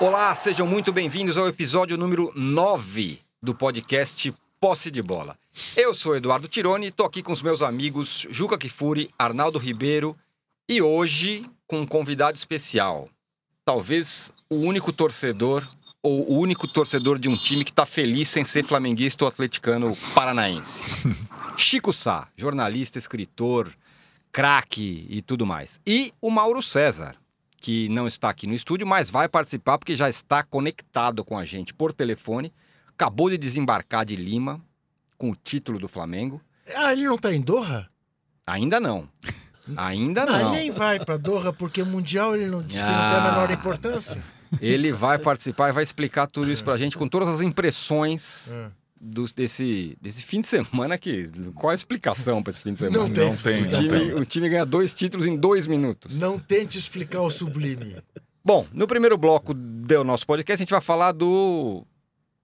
Olá, sejam muito bem-vindos ao episódio número 9 do podcast Posse de Bola. Eu sou Eduardo Tironi, estou aqui com os meus amigos Juca Kifuri, Arnaldo Ribeiro e hoje com um convidado especial. Talvez o único torcedor ou o único torcedor de um time que está feliz sem ser flamenguista ou atleticano paranaense. Chico Sá, jornalista, escritor, craque e tudo mais. E o Mauro César, que não está aqui no estúdio, mas vai participar porque já está conectado com a gente por telefone. Acabou de desembarcar de Lima com o título do Flamengo. Ah, ele não tá em Doha? Ainda não. Ainda Ah, não. ele nem vai pra Doha porque o Mundial ele não disse que não tem a Ah. menor importância. Ele vai participar e vai explicar tudo isso pra gente com todas as impressões Ah. Do- desse, desse fim de semana que qual a explicação para esse fim de semana? Não tem. Não tem, O time, o time ganha dois títulos em dois minutos. Não tente explicar o sublime. Bom, no primeiro bloco do nosso podcast a gente vai falar do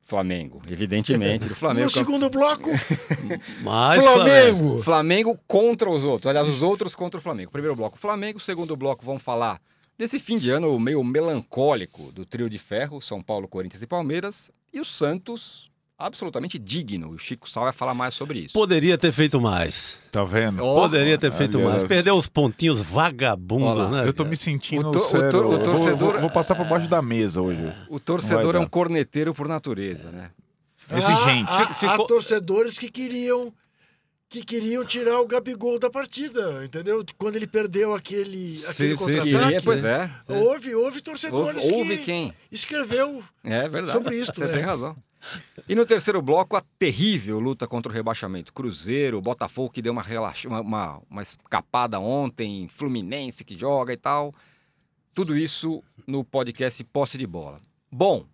Flamengo, evidentemente, do Flamengo. No segundo bloco, Mas Flamengo. Flamengo contra os outros. Aliás, os outros contra o Flamengo. Primeiro bloco, Flamengo. Segundo bloco, vamos falar desse fim de ano meio melancólico do trio de ferro, São Paulo, Corinthians e Palmeiras. E o Santos, absolutamente digno. O Chico Sal vai falar mais sobre isso. Poderia ter feito mais. Tá vendo? Poderia ter feito aliás, mais. Perdeu os pontinhos lá, né? Eu tô me sentindo O to- o to- o Eu vou- torcedor- Vou, vou passar por baixo da mesa hoje. O torcedor é um corneteiro por natureza, né? Exigente. Há, há- há Ficou- torcedores que queriam que queriam tirar o Gabigol da partida, entendeu? Quando ele perdeu aquele, aquele sim, contra-ataque. pois é. Houve, houve torcedores Houve, houve que quem? escreveu É verdade. sobre isso. Você né? tem razão. E no terceiro bloco, a terrível luta contra o rebaixamento. Cruzeiro, Botafogo que deu uma, relaxa... uma, uma, uma escapada ontem, Fluminense que joga e tal. Tudo isso no podcast Posse de Bola. Bom,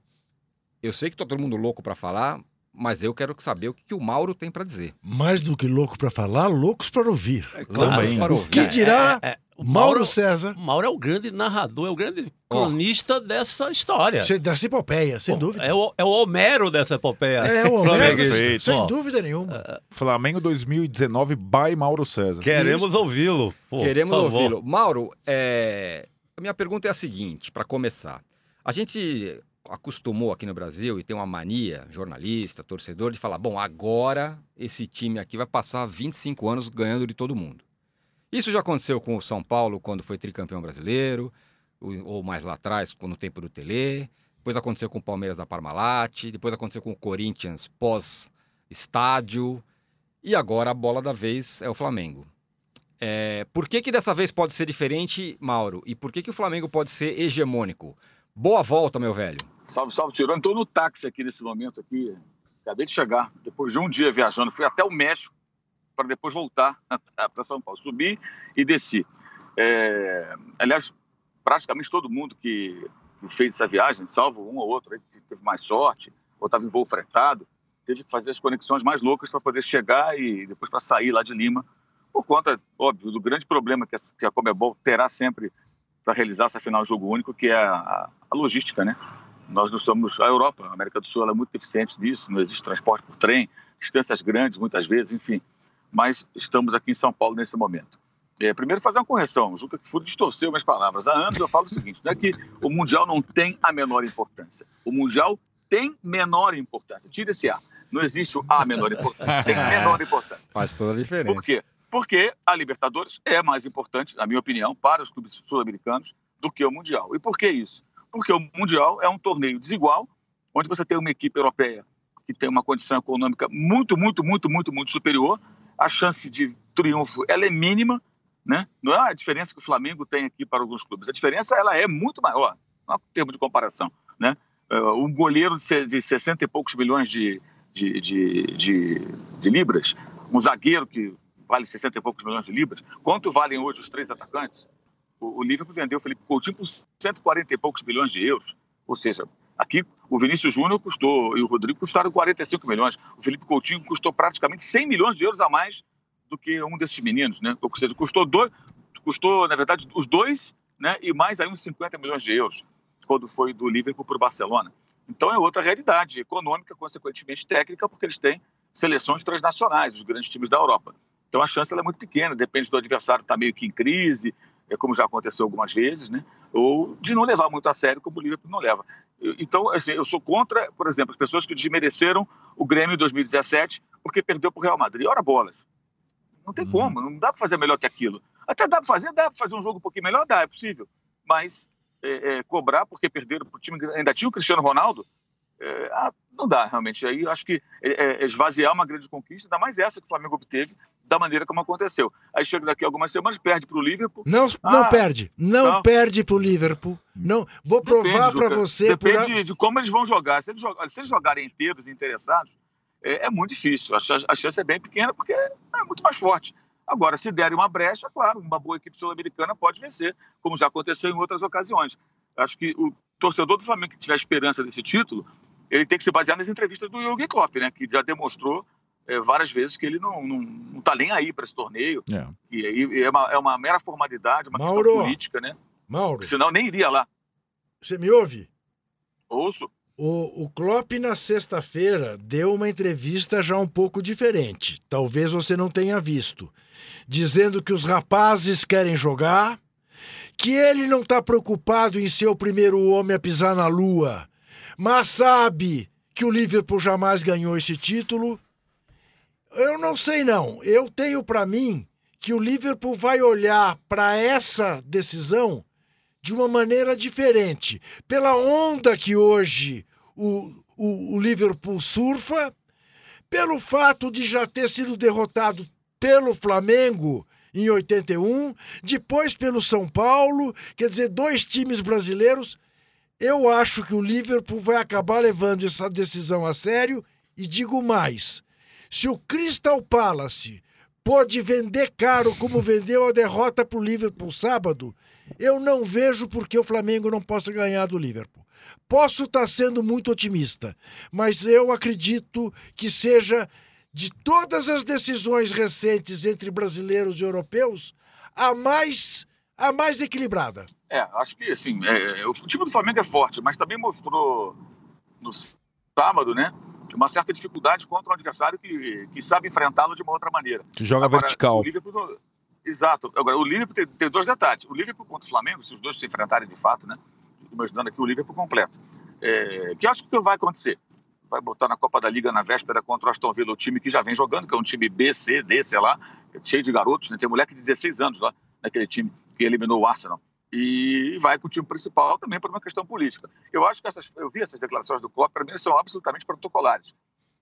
eu sei que tá todo mundo louco para falar, mas eu quero saber o que, que o Mauro tem para dizer. Mais do que louco pra falar, loucos para ouvir. Claro. Loucos para O ouvir. que dirá É, é, o Mauro Mauro, César? Mauro é o grande narrador, é o grande cronista dessa história. Dessa epopeia, sem Bom, dúvida. É o, é o Homero dessa epopeia. É, o Homero, sem dúvida nenhuma. Flamengo 2019 by Mauro César. Queremos ouvi-lo. Queremos ouvi-lo. Mauro, é, a minha pergunta é a seguinte, para começar. A gente acostumou aqui no Brasil e tem uma mania, jornalista, torcedor, de falar: bom, agora esse time aqui vai passar 25 anos ganhando de todo mundo. Isso já aconteceu com o São Paulo quando foi tricampeão brasileiro, ou mais lá atrás, no tempo do Tele. Depois aconteceu com o Palmeiras da Parmalat, depois aconteceu com o Corinthians pós-estádio. E agora a bola da vez é o Flamengo. É, por que, que dessa vez pode ser diferente, Mauro? E por que, que o Flamengo pode ser hegemônico? Boa volta, meu velho. Salve, salve, Tirone. Estou no táxi aqui nesse momento aqui. Acabei de chegar, depois de um dia viajando. Fui até o México para depois voltar para São Paulo. Subi e desci. É, Aliás, praticamente todo mundo que fez essa viagem, salvo um ou outro que teve mais sorte, ou estava em voo fretado, teve que fazer as conexões mais loucas para poder chegar e depois para sair lá de Lima, por conta, óbvio, do grande problema que a Comebol terá sempre para realizar essa final de jogo único, que é a, a logística, né? Nós não somos a Europa, a América do Sul é muito deficiente nisso, não existe transporte por trem, distâncias grandes muitas vezes, enfim. Mas estamos aqui em São Paulo nesse momento. É, primeiro fazer uma correção, o Juca Kfouri distorceu minhas palavras. Há anos eu falo o seguinte, não é que o Mundial não tem a menor importância. O Mundial tem menor importância. Tira esse A. Não existe o A menor importância, tem menor importância. Faz toda a diferença. Por quê? Porque a Libertadores é mais importante, na minha opinião, para os clubes sul-americanos do que o Mundial. E por que isso? Porque o Mundial é um torneio desigual, onde você tem uma equipe europeia que tem uma condição econômica muito, muito, muito, muito, muito superior. A chance de triunfo ela é mínima, né? Não é a diferença que o Flamengo tem aqui para alguns clubes. A diferença ela é muito maior, não há termo de comparação, né? Uh, um goleiro de 60 e poucos milhões de, de, de, de, de libras, um zagueiro que vale 60 e poucos milhões de libras. Quanto valem hoje os três atacantes? O, o Liverpool vendeu o Felipe Coutinho por 140 e poucos milhões de euros. Ou seja, aqui o Vinícius Júnior custou e o Rodrigo custaram 45 milhões. O Felipe Coutinho custou praticamente 100 milhões de euros a mais do que um desses meninos, né? Ou seja, custou dois, custou na verdade os dois, né? E mais aí uns 50 milhões de euros quando foi do Liverpool para o Barcelona. Então é outra realidade econômica, consequentemente técnica, porque eles têm seleções transnacionais, os grandes times da Europa. Então a chance é muito pequena, depende do adversário estar meio que em crise, é como já aconteceu algumas vezes, né? Ou de não levar muito a sério, como o Liverpool não leva. Então, assim, eu sou contra, por exemplo, as pessoas que desmereceram o Grêmio em 2017 porque perdeu para o Real Madrid. Ora bolas. Não tem Uhum. como, não dá para fazer melhor que aquilo. Até dá para fazer, dá para fazer um jogo um pouquinho melhor, dá, é possível. Mas é, é, cobrar porque perderam para o time que ainda tinha o Cristiano Ronaldo, é, ah, não dá realmente. Aí acho que é, é, esvaziar uma grande conquista, ainda mais essa que o Flamengo obteve, da maneira como aconteceu. Aí chega daqui a algumas semanas, perde para o Liverpool. Não, não Ah, perde. Não não. perde pro Liverpool. Não, vou provar para você. por Depende a- de como eles vão jogar. Se eles, jogarem, se eles jogarem inteiros e interessados, é, é muito difícil. A chance, a chance é bem pequena porque é muito mais forte. Agora, se derem uma brecha, claro, uma boa equipe sul-americana pode vencer, como já aconteceu em outras ocasiões. Acho que o torcedor do Flamengo que tiver esperança desse título, ele tem que se basear nas entrevistas do Jürgen Klopp, né, que já demonstrou é, várias vezes que ele não, não, não tá nem aí para esse torneio, É. e aí é uma, é uma mera formalidade, uma Mauro. questão política, né? Mauro, Senão nem iria lá. você me ouve? Ouço. O, o Klopp, na sexta-feira, deu uma entrevista já um pouco diferente. Talvez você não tenha visto. Dizendo que os rapazes querem jogar, que ele não está preocupado em ser o primeiro homem a pisar na lua, mas sabe que o Liverpool jamais ganhou esse título. Eu não sei não. Eu tenho para mim que o Liverpool vai olhar para essa decisão de uma maneira diferente. Pela onda que hoje o, o, o Liverpool surfa, pelo fato de já ter sido derrotado pelo Flamengo em 81, depois pelo São Paulo, quer dizer, dois times brasileiros. Eu acho que o Liverpool vai acabar levando essa decisão a sério e digo mais: se o Crystal Palace pode vender caro como vendeu a derrota para o Liverpool sábado, eu não vejo por que o Flamengo não possa ganhar do Liverpool. Posso estar sendo muito otimista, mas eu acredito que seja de todas as decisões recentes entre brasileiros e europeus a mais a mais equilibrada. É, acho que assim, é, o time do Flamengo é forte, mas também mostrou no sábado, né, uma certa dificuldade contra um adversário que, que sabe enfrentá-lo de uma outra maneira. Que joga Agora, vertical. Liverpool Exato. Agora, o Liverpool tem, tem dois detalhes. O Liverpool contra o Flamengo, se os dois se enfrentarem de fato, né, imaginando aqui o Liverpool completo, é, que acho que vai acontecer. Vai botar na Copa da Liga na véspera contra o Aston Villa, o time que já vem jogando, que é um time B, C, D, sei lá, cheio de garotos, né? tem moleque de 16 anos lá naquele time que eliminou o Arsenal. E vai com o time principal também por uma questão política. Eu acho que essas, eu vi essas declarações do Klopp, para mim são absolutamente protocolares.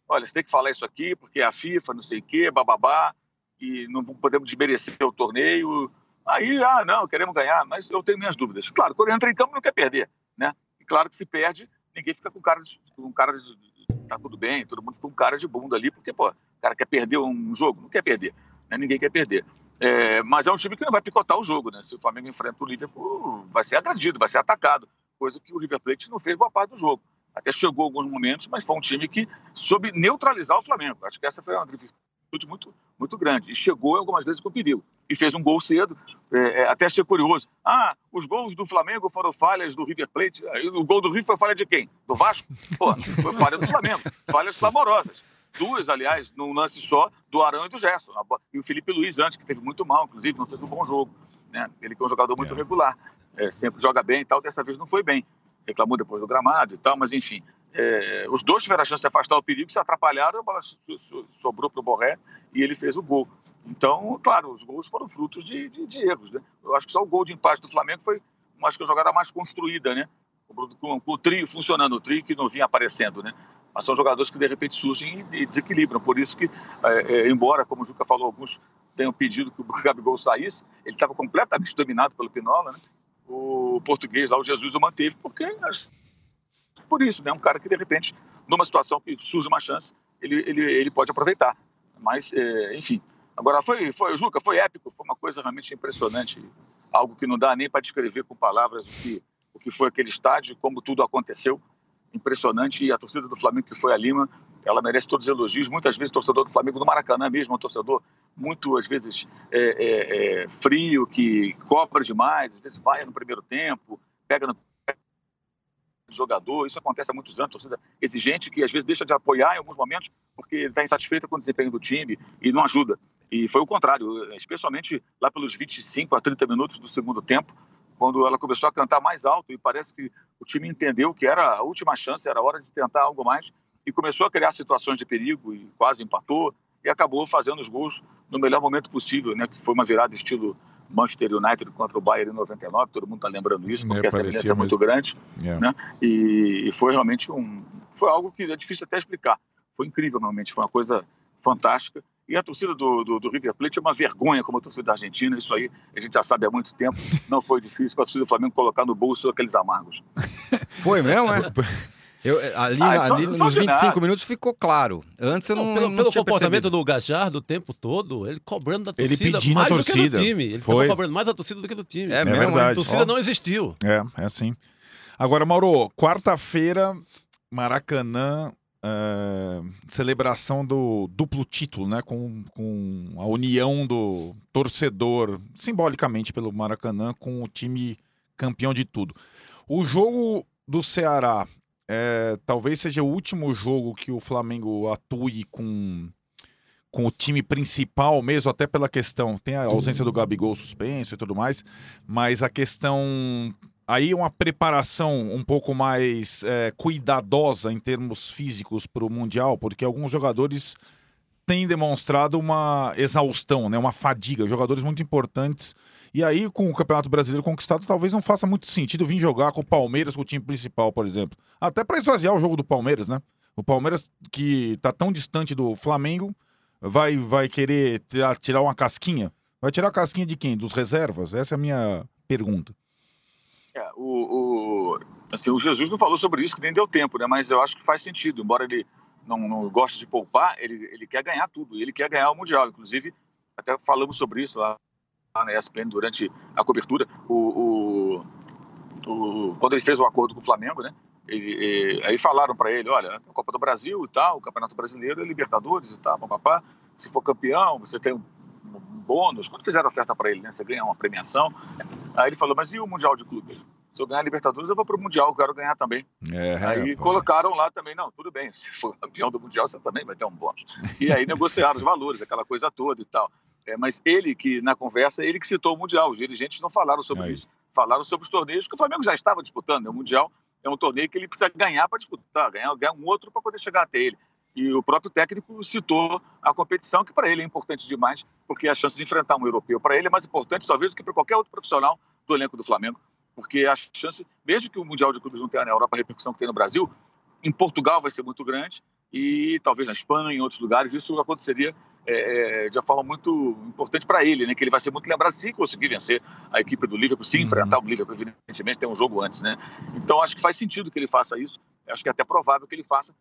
Olha, você tem que falar isso aqui porque é a FIFA, não sei o quê, bababá, e não podemos desmerecer o torneio. Aí, ah, não, queremos ganhar, mas eu tenho minhas dúvidas. Claro, quando entra em campo não quer perder, né? E claro que se perde, ninguém fica com cara de, com cara de tá tudo bem, todo mundo fica com cara de bunda ali, porque, pô, o cara quer perder um jogo, não quer perder, né? Ninguém quer perder. É, mas é um time que não vai picotar o jogo, né? Se o Flamengo enfrenta o Liverpool, vai ser agredido, vai ser atacado, coisa que o River Plate não fez boa parte do jogo. Até chegou alguns momentos, mas foi um time que soube neutralizar o Flamengo. Acho que essa foi uma virtude muito, muito grande. E chegou algumas vezes com perigo. E fez um gol cedo. É, é, até achei curioso. Ah, os gols do Flamengo foram falhas do River Plate. Aí O gol do River foi falha de quem? Do Vasco? Pô, foi falha do Flamengo. Falhas clamorosas. Duas, aliás, num lance só, do Arão e do Gerson. E o Felipe Luiz antes, que teve muito mal, inclusive, não fez um bom jogo. Né? Ele que é um jogador muito É. regular. É, sempre joga bem e tal. Dessa vez não foi bem. Reclamou depois do gramado e tal, mas enfim. É, os dois tiveram a chance de afastar o perigo, se atrapalharam, a bola so- so- sobrou para o Borré e ele fez o gol. Então, claro, os gols foram frutos de, de- de erros. Né? Eu acho que só o gol de empate do Flamengo foi, acho que a jogada mais construída, né? Com, com- com o trio funcionando, o trio que não vinha aparecendo, né? Mas são jogadores que de repente surgem e, desequilibram. Por isso que, é, é, embora, como o Juca falou, alguns tenham pedido que o Gabigol saísse, ele estava completamente dominado pelo Pinola, né? O português lá, o Jesus, o manteve, porque por isso, né? Um cara que de repente, numa situação que surge uma chance, ele, ele, ele pode aproveitar. Mas, é, enfim. Agora, foi, foi, Juca, foi épico, foi uma coisa realmente impressionante, algo que não dá nem para descrever com palavras o que, o que foi aquele estádio, como tudo aconteceu. Impressionante. E a torcida do Flamengo que foi a Lima, ela merece todos os elogios. Muitas vezes, torcedor do Flamengo do Maracanã mesmo, é um torcedor muito, às vezes, é, é, é, frio, que cobra demais, às vezes vai no primeiro tempo, pega no jogador, isso acontece há muitos anos, torcida exigente que às vezes deixa de apoiar em alguns momentos porque está insatisfeita com o desempenho do time e não ajuda. E foi o contrário, especialmente lá pelos 25 a 30 minutos do segundo tempo, quando ela começou a cantar mais alto e parece que o time entendeu que era a última chance, era a hora de tentar algo mais e começou a criar situações de perigo e quase empatou e acabou fazendo os gols no melhor momento possível, né? Que foi uma virada estilo Manchester United contra o Bayern em 99, todo mundo está lembrando isso, É, porque a semelhança é muito grande, É. né? E, e foi realmente um, foi algo que é difícil até explicar. Foi incrível realmente, foi uma coisa fantástica. E a torcida do, do, do River Plate é uma vergonha como a torcida da Argentina, isso aí a gente já sabe há muito tempo. Não foi difícil para a torcida do Flamengo colocar no bolso aqueles amargos. Foi mesmo, é? Eu, ali Ah, só- ali só nos de 25 nada. minutos ficou claro. Antes eu não, Não, pelo não pelo tinha comportamento percebido. do Gajardo o tempo todo, ele cobrando da Ele torcida pedindo a mais do que torcida. do time. Ele Foi. cobrando mais a torcida do que do time. É É mesmo, verdade. A torcida Ó. não existiu. É, é assim. Agora, Mauro, quarta-feira, Maracanã, é, celebração do duplo título, né? Com, com a união do torcedor, simbolicamente pelo Maracanã, com o time campeão de tudo. O jogo do Ceará é, talvez seja o último jogo que o Flamengo atue com, com o time principal, mesmo até pela questão. Tem a ausência do Gabigol suspenso e tudo mais, mas a questão. Aí uma preparação um pouco mais é, cuidadosa em termos físicos para o Mundial, porque alguns jogadores têm demonstrado uma exaustão, né, uma fadiga, jogadores muito importantes. E aí, com o Campeonato Brasileiro conquistado, talvez não faça muito sentido vir jogar com o Palmeiras, com o time principal, por exemplo. Até para esvaziar o jogo do Palmeiras, né? O Palmeiras, que tá tão distante do Flamengo, vai, vai querer tirar uma casquinha? Vai tirar a casquinha de quem? Dos reservas? Essa é a minha pergunta. É, o, o- assim, o Jesus não falou sobre isso, que nem deu tempo, né? Mas eu acho que faz sentido. Embora ele não, não goste de poupar, ele, ele quer ganhar tudo. Ele quer ganhar o Mundial. Inclusive, até falamos sobre isso lá, lá na ESPN durante a cobertura. O, o- o- quando ele fez o acordo com o Flamengo, né? E- aí falaram para ele, olha, a Copa do Brasil e tal, o Campeonato Brasileiro, é Libertadores e tal, papapá. Se for campeão, você tem um, um bônus. Quando fizeram oferta para ele, né? Você ganha uma premiação. Aí ele falou, mas e o Mundial de Clubes? Se eu ganhar a Libertadores, eu vou para o Mundial, eu quero ganhar também. É, Aí pô. colocaram lá também, não, tudo bem, se for campeão do Mundial, você também vai ter um bônus. E aí negociaram os valores, aquela coisa toda e tal. É, mas ele que, na conversa, ele que citou o Mundial, os dirigentes não falaram sobre Aí. isso. Falaram sobre os torneios que o Flamengo já estava disputando. né? O Mundial é um torneio que ele precisa ganhar para disputar, ganhar, ganhar um outro para poder chegar até ele. E o próprio técnico citou a competição, que para ele é importante demais, porque a chance de enfrentar um europeu para ele é mais importante, talvez, do que para qualquer outro profissional do elenco do Flamengo. Porque a chance, mesmo que o Mundial de Clubes não tenha na Europa a repercussão que tem no Brasil, em Portugal vai ser muito grande e talvez na Espanha, em outros lugares, isso aconteceria é, é, de uma forma muito importante para ele, né? Que ele vai ser muito lembrado se conseguir vencer a equipe do Liverpool, se Uhum. enfrentar o Liverpool, evidentemente tem um jogo antes, né? Então acho que faz sentido que ele faça isso. Acho que é até provável que ele faça,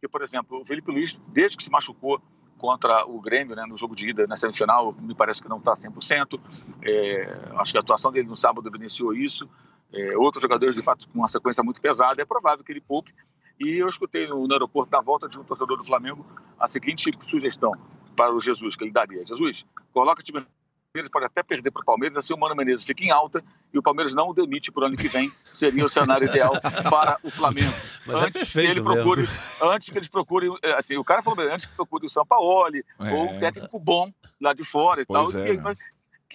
porque por exemplo o Felipe Luiz, desde que se machucou contra o Grêmio, né, no jogo de ida na semifinal, me parece que não está 100%. É, acho que a atuação dele no sábado evidenciou isso. É, outros jogadores, de fato, com uma sequência muito pesada, é provável que ele poupe. E eu escutei no, no aeroporto, na volta de um torcedor do Flamengo, a seguinte sugestão para o Jesus, que ele daria. Jesus, coloca o time Palmeiras, pode até perder para o Palmeiras, assim o Mano Menezes fica em alta e o Palmeiras não o demite para o ano que vem, seria o cenário ideal para o Flamengo. Mas é antes que perfeito ele mesmo. procure, antes que eles procurem, é, assim, o cara falou, bem, antes que procure o Sampaoli, É. ou um técnico bom lá de fora e Pois tal. é, e, né?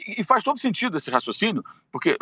e faz todo sentido esse raciocínio, porque,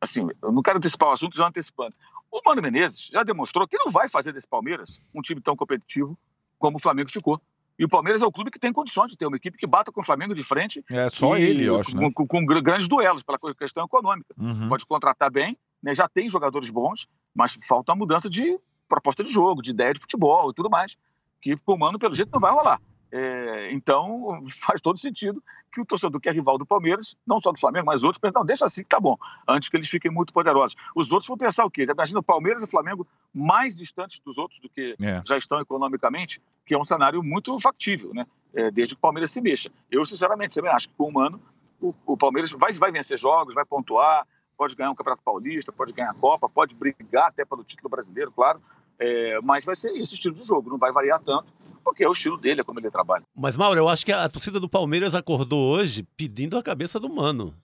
assim, eu não quero antecipar o assunto já antecipando. O Mano Menezes já demonstrou que não vai fazer desse Palmeiras um time tão competitivo como o Flamengo ficou. E o Palmeiras é o clube que tem condições de ter uma equipe que bata com o Flamengo de frente. É só e- ele, eu acho, né? com, com- com gr- grandes duelos, pela questão econômica. Uhum. Pode contratar bem, né, já tem jogadores bons, mas falta uma mudança de proposta de jogo, de ideia de futebol e tudo mais. Que com o Mano, pelo jeito, não vai rolar. É, então, faz todo sentido que o torcedor que é rival do Palmeiras, não só do Flamengo, mas outros, pensam, não, deixa assim que tá bom, antes que eles fiquem muito poderosos. Os outros vão pensar o quê? Imagina o Palmeiras e o Flamengo mais distantes dos outros do que É. já estão economicamente, que é um cenário muito factível, né? É, desde que o Palmeiras se mexa. Eu, sinceramente, também acho que com o Mano, o, o Palmeiras vai, vai vencer jogos, vai pontuar, pode ganhar um Campeonato Paulista, pode ganhar a Copa, pode brigar até pelo título brasileiro, claro, é, mas vai ser esse estilo de jogo, não vai variar tanto, porque é o estilo dele, é como ele trabalha. Mas, Mauro, eu acho que a torcida do Palmeiras acordou hoje pedindo a cabeça do Mano.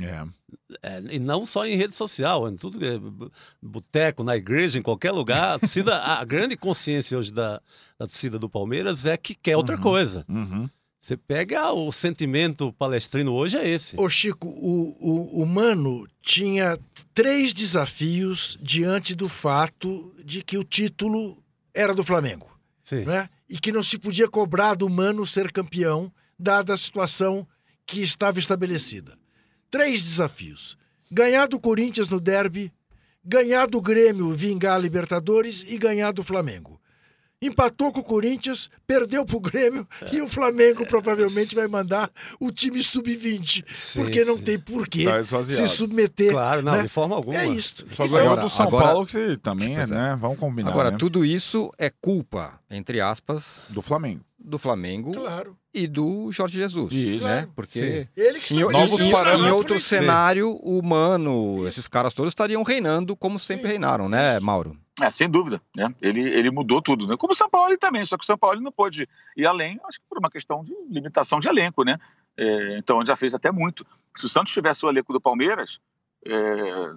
É. É, e não só em rede social, em tudo, que é boteco, na igreja, em qualquer lugar. A, torcida, a grande consciência hoje da, da torcida do Palmeiras é que quer outra Uhum. coisa. Uhum. Você pega o sentimento palestrino hoje é esse. Ô Chico, o, o, o Mano tinha três desafios diante do fato de que o título era do Flamengo, Sim. né? E que não se podia cobrar do Mano ser campeão, dada a situação que estava estabelecida. Três desafios: ganhar do Corinthians no derby, ganhar do Grêmio vingar a Libertadores e ganhar do Flamengo. Empatou com o Corinthians, perdeu pro Grêmio e o Flamengo provavelmente vai mandar o time sub-20, Sim, porque não sim. tem porquê Tá se submeter. Claro, não, né? de forma alguma. É isso. Só Então, ganhou agora- do São agora- Paulo, que também é, é. né? Vamos combinar. Agora, né? tudo isso é culpa, entre aspas, Do Flamengo. do Flamengo Claro. e do Jorge Jesus. Isso. né? Porque Ele que em, em- em- outro cenário, o Mano, esses caras todos estariam reinando como sempre Sim. reinaram, né, Isso. Mauro? É, sem dúvida. Né? Ele, ele mudou tudo, né? Como o São Paulo também, só que o São Paulo não pôde ir além, acho que por uma questão de limitação de elenco, né? É, então já fez até muito. Se o Santos tivesse o elenco do Palmeiras, é,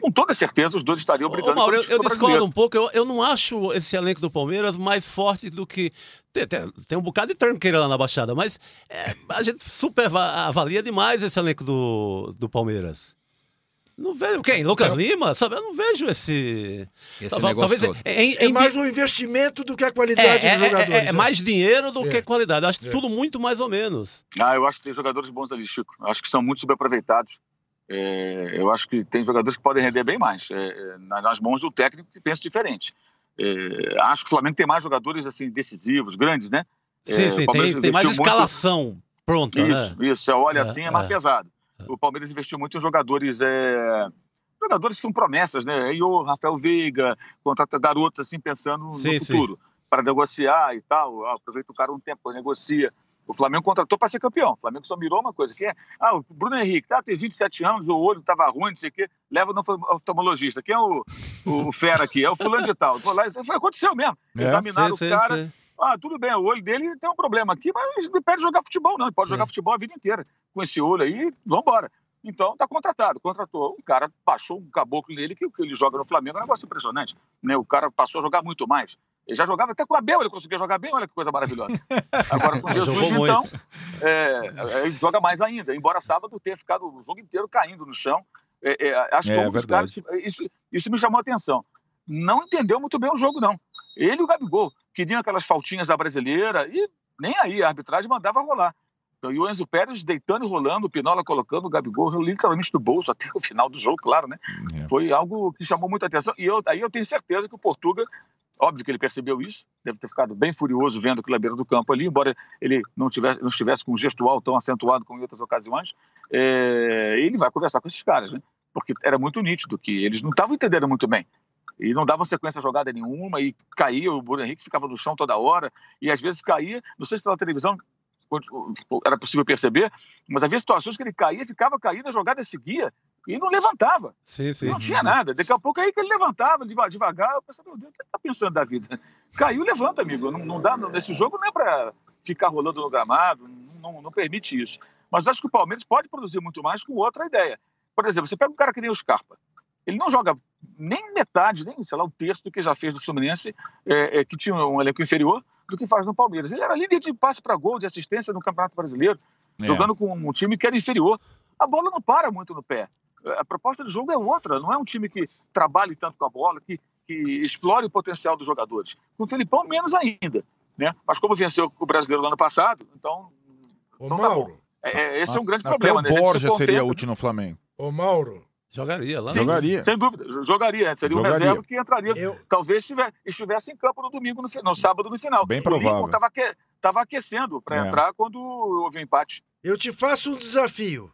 com toda certeza os dois estariam Ô, brigando Mauro, eu, eu discordo um pouco. Eu, eu não acho esse elenco do Palmeiras mais forte do que. Tem, tem- tem um bocado de tranqueira lá na Baixada, mas é, a gente super va- avalia demais esse elenco do, do Palmeiras. Não vejo. Quem? Lucas Lima? Sabe? Eu não vejo esse. Esse Tal- negócio talvez todo. em, É em- mais um investimento do que a é, qualidade é- dos é- jogadores. é- é mais dinheiro do É. que qualidade. Eu acho É. tudo muito mais ou menos. Ah, eu acho que tem jogadores bons ali, Chico. Acho que são muito subaproveitados. É, eu acho que tem jogadores que podem render bem mais é, é, nas mãos do técnico que pensa diferente. É, acho que o Flamengo tem mais jogadores assim decisivos, grandes, né? É, Sim, sim. Tem, tem mais muito- escalação pronta, Isso, né? isso. Você olha É, assim, é mais é. pesado. O Palmeiras investiu muito em jogadores, é, jogadores que são promessas, né? Iô, Rafael Veiga, contrata garotos assim pensando Sim, no sim. futuro, para negociar e tal. Ah, aproveita o cara um tempo, negocia. O Flamengo contratou para ser campeão. O Flamengo só mirou uma coisa, que é, ah, o Bruno Henrique, tá, tem 27 anos, o olho estava ruim, não sei o quê, leva no oftalmologista. Quem é o, o fera aqui? É o fulano de tal. Foi lá, isso foi, aconteceu mesmo. É, Examinaram Sim, o cara. Ah, tudo bem, o olho dele tem um problema aqui, mas ele não pode jogar futebol, não. Ele pode Sim. jogar futebol a vida inteira. Com esse olho aí, vambora. Então, tá contratado. Contratou. O cara baixou um caboclo nele, que o que ele joga no Flamengo é um negócio impressionante. Né? O cara passou a jogar muito mais. Ele já jogava até com o Abel, ele conseguia jogar bem, olha que coisa maravilhosa. Agora, com Jesus, então, muito. é, ele joga mais ainda. Embora sábado tenha ficado o jogo inteiro caindo no chão. É, é, acho que É um dos caras. Isso, isso me chamou a atenção. Não entendeu muito bem o jogo, não. Ele e o Gabigol queriam aquelas faltinhas da brasileira e nem aí, a arbitragem mandava rolar. Então, E o Enzo Pérez deitando e rolando, o Pinola colocando o Gabigol literalmente do bolso até o final do jogo, claro, né? É. Foi algo que chamou muita atenção. E eu, aí eu tenho certeza que o Portuga, óbvio que ele percebeu isso, deve ter ficado bem furioso vendo aquilo à beira do campo ali, embora ele não, tivesse, não estivesse com um gestual tão acentuado como em outras ocasiões, é, ele vai conversar com esses caras, né? Porque era muito nítido que eles não estavam entendendo muito bem. E não davam sequência a jogada nenhuma, e caía, o Bruno Henrique ficava no chão toda hora, e às vezes caía, não sei se pela televisão era possível perceber, mas havia situações que ele caía, ficava caindo, a jogada seguia, e não levantava. Sim, sim. Não tinha nada. Daqui a pouco aí que ele levantava deva- devagar. Eu pensei, meu Deus, o que ele tá pensando da vida? Caiu, levanta, amigo. Não, não dá, nesse jogo não é para ficar rolando no gramado, não, não permite isso. Mas acho que o Palmeiras pode produzir muito mais com outra ideia. Por exemplo, você pega um cara que nem o Scarpa. Ele não joga nem metade, nem, sei lá, um terço do que já fez no Fluminense, é, é, que tinha um elenco inferior, do que faz no Palmeiras. Ele era líder de passe para gol, de assistência no Campeonato Brasileiro É. jogando com um time que era inferior. A bola não para muito no pé. A proposta do jogo é outra, não é um time que trabalhe tanto com a bola, que, que explore o potencial dos jogadores. Com o Felipão, menos ainda. Né? Mas como venceu o brasileiro no ano passado, então Ô Então tá Mauro, é, é- esse é um grande Até problema. o né? A gente se Borja seria útil no Flamengo. ô Mauro, Jogaria lá. Sim, Jogaria. Sem dúvida, jo- jogaria. Seria um Jogaria. reserva que entraria. eu, Talvez estivesse em campo no domingo, no, no sábado no final. Bem O provável. estava aque, tava aquecendo para É. entrar quando houve o empate. eu te faço um desafio.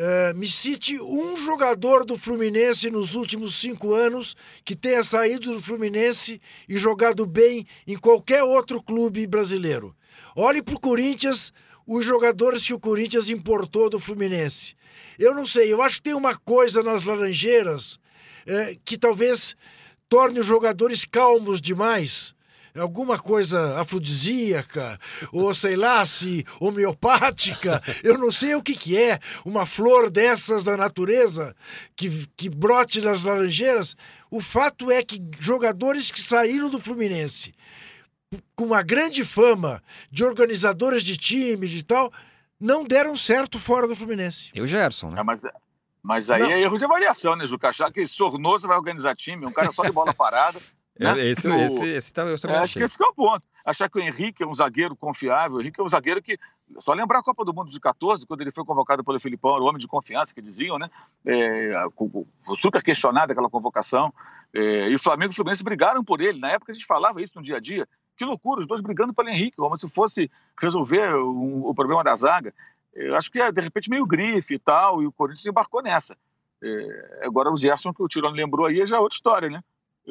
Eh, me cite um jogador do Fluminense nos últimos cinco anos que tenha saído do Fluminense e jogado bem em qualquer outro clube brasileiro. Olhe para o Corinthians, os jogadores que o Corinthians importou do Fluminense. Eu não sei, eu acho que tem uma coisa nas Laranjeiras eh, que talvez torne os jogadores calmos demais. Alguma coisa afrodisíaca, ou sei lá, se homeopática, eu não sei o que, que é. Uma flor dessas da natureza que, que brote nas laranjeiras. O fato é que jogadores que saíram do Fluminense com uma grande fama de organizadores de time e tal, não deram certo fora do Fluminense. E o Gerson, né? É, mas, mas aí Não. é erro de avaliação, né, Juca? Achar que Sornoso vai organizar time, um cara só de bola parada. né? Eu- Esse, esse, esse tá- eu É, também acho achei. que esse que é o ponto. Achar que o Henrique é um zagueiro confiável. O Henrique é um zagueiro que. Só lembrar a Copa do Mundo de 14, quando ele foi convocado pelo Filipão, era o homem de confiança que diziam, né? É, super questionada aquela convocação. É, e o Flamengo e o Fluminense brigaram por ele. Na época a gente falava isso no dia a dia. Que loucura, os dois brigando pelo Henrique, como se fosse resolver o, problema da zaga. Eu acho que é, de repente, meio grife e tal, e o Corinthians embarcou nessa. É, agora o Gerson, que o Tirone lembrou aí, já é outra história, né?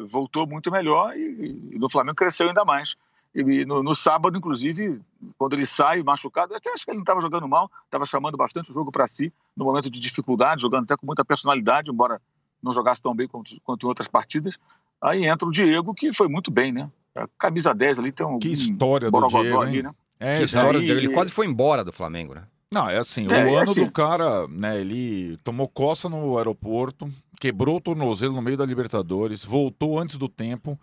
Voltou muito melhor e, e no Flamengo cresceu ainda mais. E no, no sábado, inclusive, quando ele sai machucado, até acho que ele não estava jogando mal, estava chamando bastante o jogo para si, no momento de dificuldade, jogando até com muita personalidade, embora não jogasse tão bem quanto, quanto em outras partidas. Aí entra o Diego, que foi muito bem, né? A camisa 10 ali tem um. Que um história do Diego, ali, né? É, Que história, aí- Diego. Ele quase foi embora do Flamengo, né? Não, é assim, É, o é ano assim. do cara, né, ele tomou coça no aeroporto, quebrou o tornozelo no meio da Libertadores, voltou antes do tempo,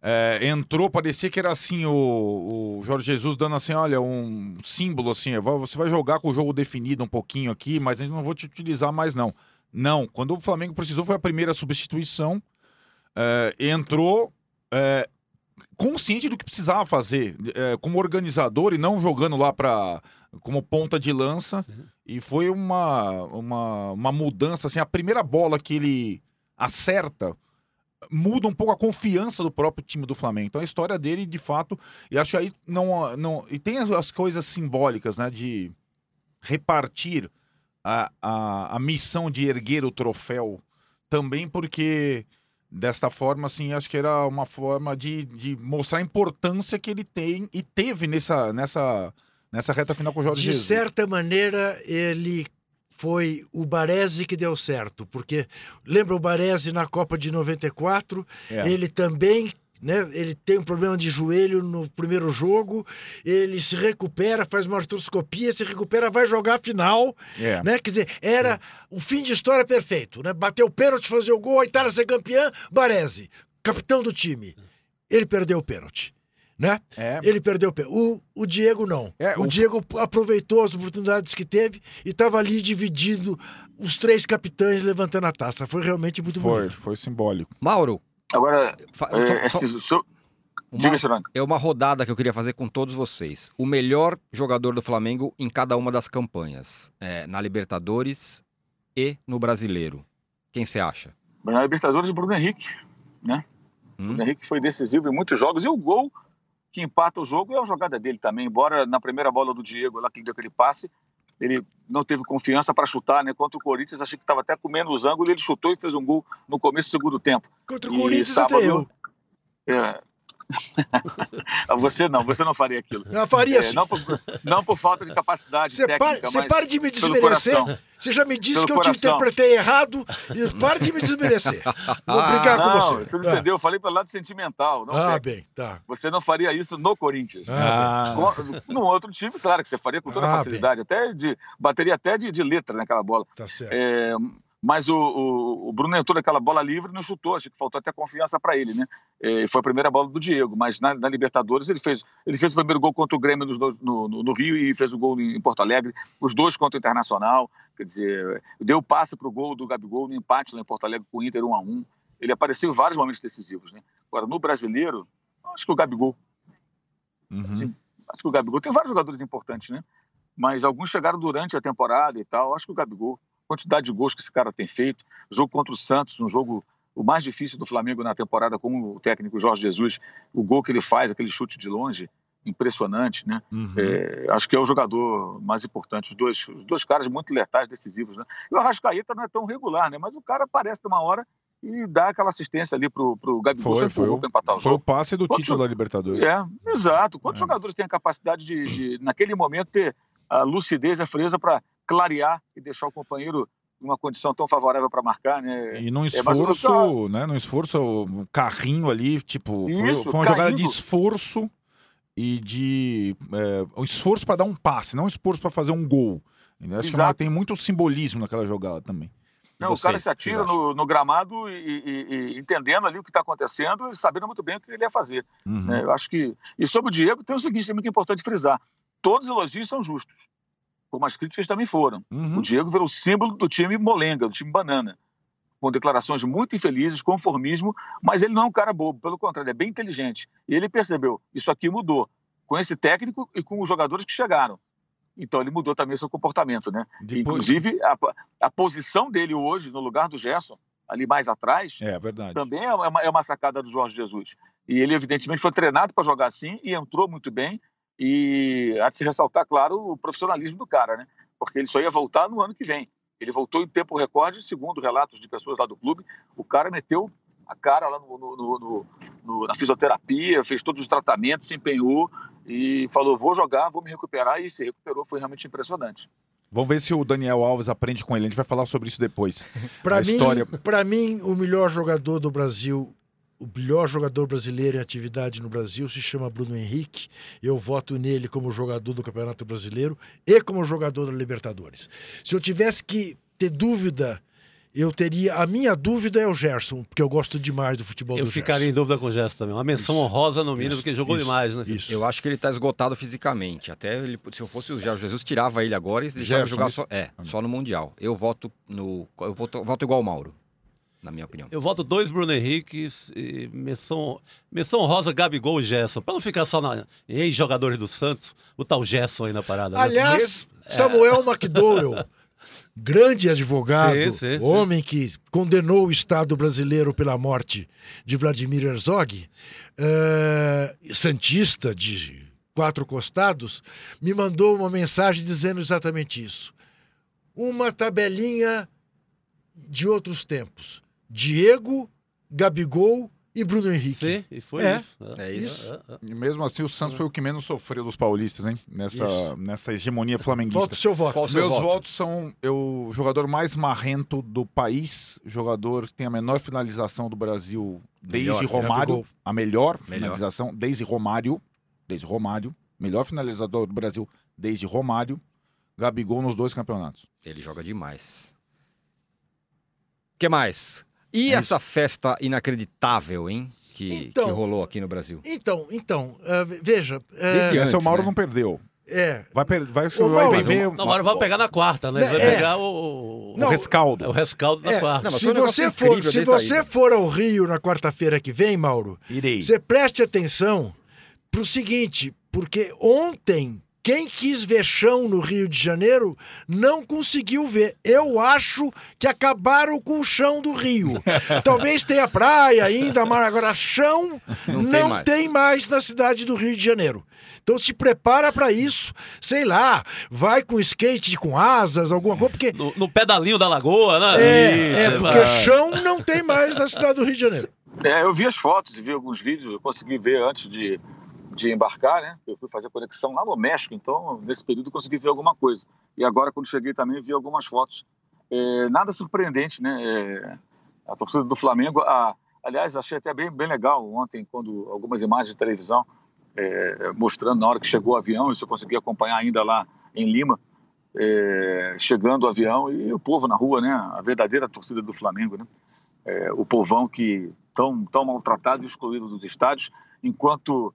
é, entrou, parecia que era assim, o, o Jorge Jesus dando assim, olha, um símbolo assim, você vai jogar com o jogo definido um pouquinho aqui, mas a gente não vou te utilizar mais não. Não, quando o Flamengo precisou foi a primeira substituição, é, entrou é, consciente do que precisava fazer, é, como organizador e não jogando lá para como ponta de lança. E foi uma, uma, uma mudança, assim, a primeira bola que ele acerta muda um pouco a confiança do próprio time do Flamengo. Então a história dele, de fato, e acho que aí não, não e tem as, as coisas simbólicas, né, de repartir a, a, a missão de erguer o troféu também porque desta forma, assim, acho que era uma forma de, de mostrar a importância que ele tem e teve nessa, nessa, nessa reta final com o Jorge De Jesus. certa maneira, ele foi o Baresi que deu certo, porque lembra o Baresi na Copa de 94? É. Ele também, né? Ele tem um problema de joelho no primeiro jogo, ele se recupera, faz uma artroscopia, se recupera, vai jogar a final, É. né? Quer dizer, era o fim de história perfeito, né? Bateu o pênalti, fazer o gol, a Itália ser campeã, Baresi, capitão do time. Ele perdeu o pênalti, né? É. Ele perdeu o pênalti. O, o Diego não. É, o, o- Diego aproveitou as oportunidades que teve e estava ali dividindo os três capitães levantando a taça. Foi realmente muito Foi, bonito. foi simbólico. Mauro, Agora, fa- é, só- só- esse- so- uma- é uma rodada que eu queria fazer com todos vocês. O melhor jogador do Flamengo em cada uma das campanhas. É, na Libertadores e no Brasileiro. Quem você acha? Na Libertadores, o Bruno Henrique. Hum? O Henrique foi decisivo em muitos jogos e o gol que empata o jogo é a jogada dele também. Embora na primeira bola do Diego, lá que ele deu aquele passe, ele não teve confiança para chutar, né? Contra o Corinthians, achei que estava até com menos ângulo, ele chutou e fez um gol no começo do segundo tempo. Contra o E Corinthians sábado- até eu. É. você não, você não faria aquilo. Eu faria É, assim. não, por, não por falta de capacidade Você técnica, pare, você pare de me desmerecer. Você já me disse Pelo que eu te coração. interpretei errado. E pare de me desmerecer. Vou brigar com Não, você. você não Ah. entendeu. Eu falei pelo lado sentimental. Não Ah, técnico. bem, tá. Você não faria isso no Corinthians. Ah, Com- No outro time, claro que você faria com toda Ah, facilidade. Até de, bateria até de, de letra naquela bola. tá certo. É, mas o, o, o Bruno entrou naquela bola livre e não chutou. Acho que faltou até confiança para ele, né? É, foi a primeira bola do Diego. Mas na, na Libertadores ele fez, ele fez o primeiro gol contra o Grêmio dois- no, no- no Rio e fez o gol em Porto Alegre. Os dois contra o Internacional. Quer dizer, deu passe para o gol do Gabigol no empate lá em Porto Alegre com o Inter 1 a 1 Ele apareceu em vários momentos decisivos, né? Agora, no brasileiro, acho que o Gabigol Uhum. Assim, acho que o Gabigol tem vários jogadores importantes, né? Mas alguns chegaram durante a temporada e tal. Acho que o Gabigol, quantidade de gols que esse cara tem feito, jogo contra o Santos, um jogo o mais difícil do Flamengo na temporada com o técnico Jorge Jesus, o gol que ele faz, aquele chute de longe, impressionante, né? Uhum. É, acho que é o jogador mais importante, os dois, os dois caras muito letais, decisivos, né? E o Arrascaeta não é tão regular, né? Mas o cara aparece numa hora e dá aquela assistência ali pro, pro Gabigol Foi, foi, pra empatar o Foi o jogo. passe do Quanto- título da Libertadores. É, exato. Quantos É. jogadores têm a capacidade de, de, naquele momento, ter a lucidez, a frieza para clarear e deixar o companheiro numa condição tão favorável para marcar, né? E num É, esforço, né? Num esforço, o carrinho ali, tipo, foi, Isso, foi uma jogada de caindo. esforço e de. É, um esforço para dar um passe, não um esforço para fazer um gol. Eu Acho que é uma- Exato. tem muito simbolismo naquela jogada também. Né? Vocês, o cara se atira no, no gramado e, e- e entendendo ali o que está acontecendo e sabendo muito bem o que ele ia fazer. Uhum. né? Eu acho que. E sobre o Diego, tem o seguinte, é muito importante frisar: todos os elogios são justos, como as críticas também foram. Uhum. O Diego virou símbolo do time molenga, do time banana, com declarações muito infelizes, conformismo, mas ele não é um cara bobo, pelo contrário, é bem inteligente. E ele percebeu: isso aqui mudou com esse técnico e com os jogadores que chegaram. Então ele mudou também seu comportamento, né? Depois- Inclusive, a, a posição dele hoje, no lugar do Gerson, ali mais atrás, É verdade. também é uma, é uma sacada do Jorge Jesus. E ele, evidentemente, foi treinado para jogar assim e entrou muito bem. E há de se ressaltar, claro, o profissionalismo do cara, né? Porque ele só ia voltar no ano que vem. Ele voltou em tempo recorde, segundo relatos de pessoas lá do clube. O cara meteu a cara lá no, no- no- no- no- na fisioterapia, fez todos os tratamentos, se empenhou e falou: vou jogar, vou me recuperar. E se recuperou, foi realmente impressionante. Vamos ver se o Daniel Alves aprende com ele. A gente vai falar sobre isso depois. Para A mim, história- pra mim, o melhor jogador do Brasil, o melhor jogador brasileiro em atividade no Brasil se chama Bruno Henrique. Eu voto nele como jogador do Campeonato Brasileiro e como jogador da Libertadores. Se eu tivesse que ter dúvida, eu teria. A minha dúvida é o Gerson, porque eu gosto demais do futebol Eu do ficaria em Gerson. dúvida com o Gerson também. Uma menção honrosa no mínimo, Isso, porque jogou isso, demais, né? Isso. Eu acho que ele tá esgotado fisicamente. Até ele, se eu fosse o Jorge Jesus, tirava ele agora e deixava Gerson, jogar isso? só, é, só no Mundial. Eu voto no. Eu voto, voto igual o Mauro, na minha opinião. Eu voto dois Bruno Henriques e menção, menção honrosa Gabigol e Gerson. Pra não ficar só na, em ex-jogadores do Santos, botar o Gerson aí na parada. né? Aliás, Samuel McDowell, grande advogado, Sim, sim, sim. homem que condenou o Estado brasileiro pela morte de Vladimir Herzog, eh, santista de quatro costados, me mandou uma mensagem dizendo exatamente isso. Uma tabelinha de outros tempos. Diego, Gabigol e Bruno Henrique. Sim, e foi É. isso. É isso. É, é. E mesmo assim, o Santos foi o que menos sofreu dos paulistas, hein? Nessa, Isso. nessa hegemonia flamenguista. Volta o seu voto. Qual Meus voto? votos são eu, o jogador mais marrento do país, jogador que tem a menor finalização do Brasil desde Melhor, Romário, Gabigol. a melhor, Melhor. finalização desde Romário, desde Romário, melhor finalizador do Brasil desde Romário, Gabigol nos dois campeonatos. Ele joga demais. O que mais? E É essa festa inacreditável, hein? Que, Então- que rolou aqui no Brasil. Então, então, eh, veja. Desde Esse é o antes, Mauro né? não perdeu. é, Vai, vai, Ô, vai Mauro, ver Não, agora vai pegar na quarta, né? Vai É. pegar o, o, Não, o rescaldo. o rescaldo da É, quarta. Não, se você, for, se você ida. for ao Rio na quarta-feira que vem, Mauro, Irei. você preste atenção pro seguinte, porque ontem quem quis ver chão no Rio de Janeiro não conseguiu ver. Eu acho que acabaram com o chão do Rio. Talvez tenha praia ainda, mas agora chão Não não, tem mais. tem mais na cidade do Rio de Janeiro. Então se prepara para isso, sei lá, vai com skate com asas, alguma coisa, porque No, no pedalinho da lagoa, né? é, Isso, é vai. porque chão não tem mais na cidade do Rio de Janeiro. É, eu vi as fotos e vi alguns vídeos, eu consegui ver antes de, de embarcar, né? Eu fui fazer conexão lá no México, então nesse período consegui ver alguma coisa. E agora, quando cheguei também, vi algumas fotos. É, nada surpreendente, né? É, a torcida do Flamengo, a- aliás, achei até bem, bem legal ontem, quando algumas imagens de televisão é, mostrando na hora que chegou o avião, isso eu consegui acompanhar ainda lá em Lima, é, chegando o avião e o povo na rua, né? A verdadeira torcida do Flamengo, né? É, o povão que tão, tão maltratado e excluído dos estádios, enquanto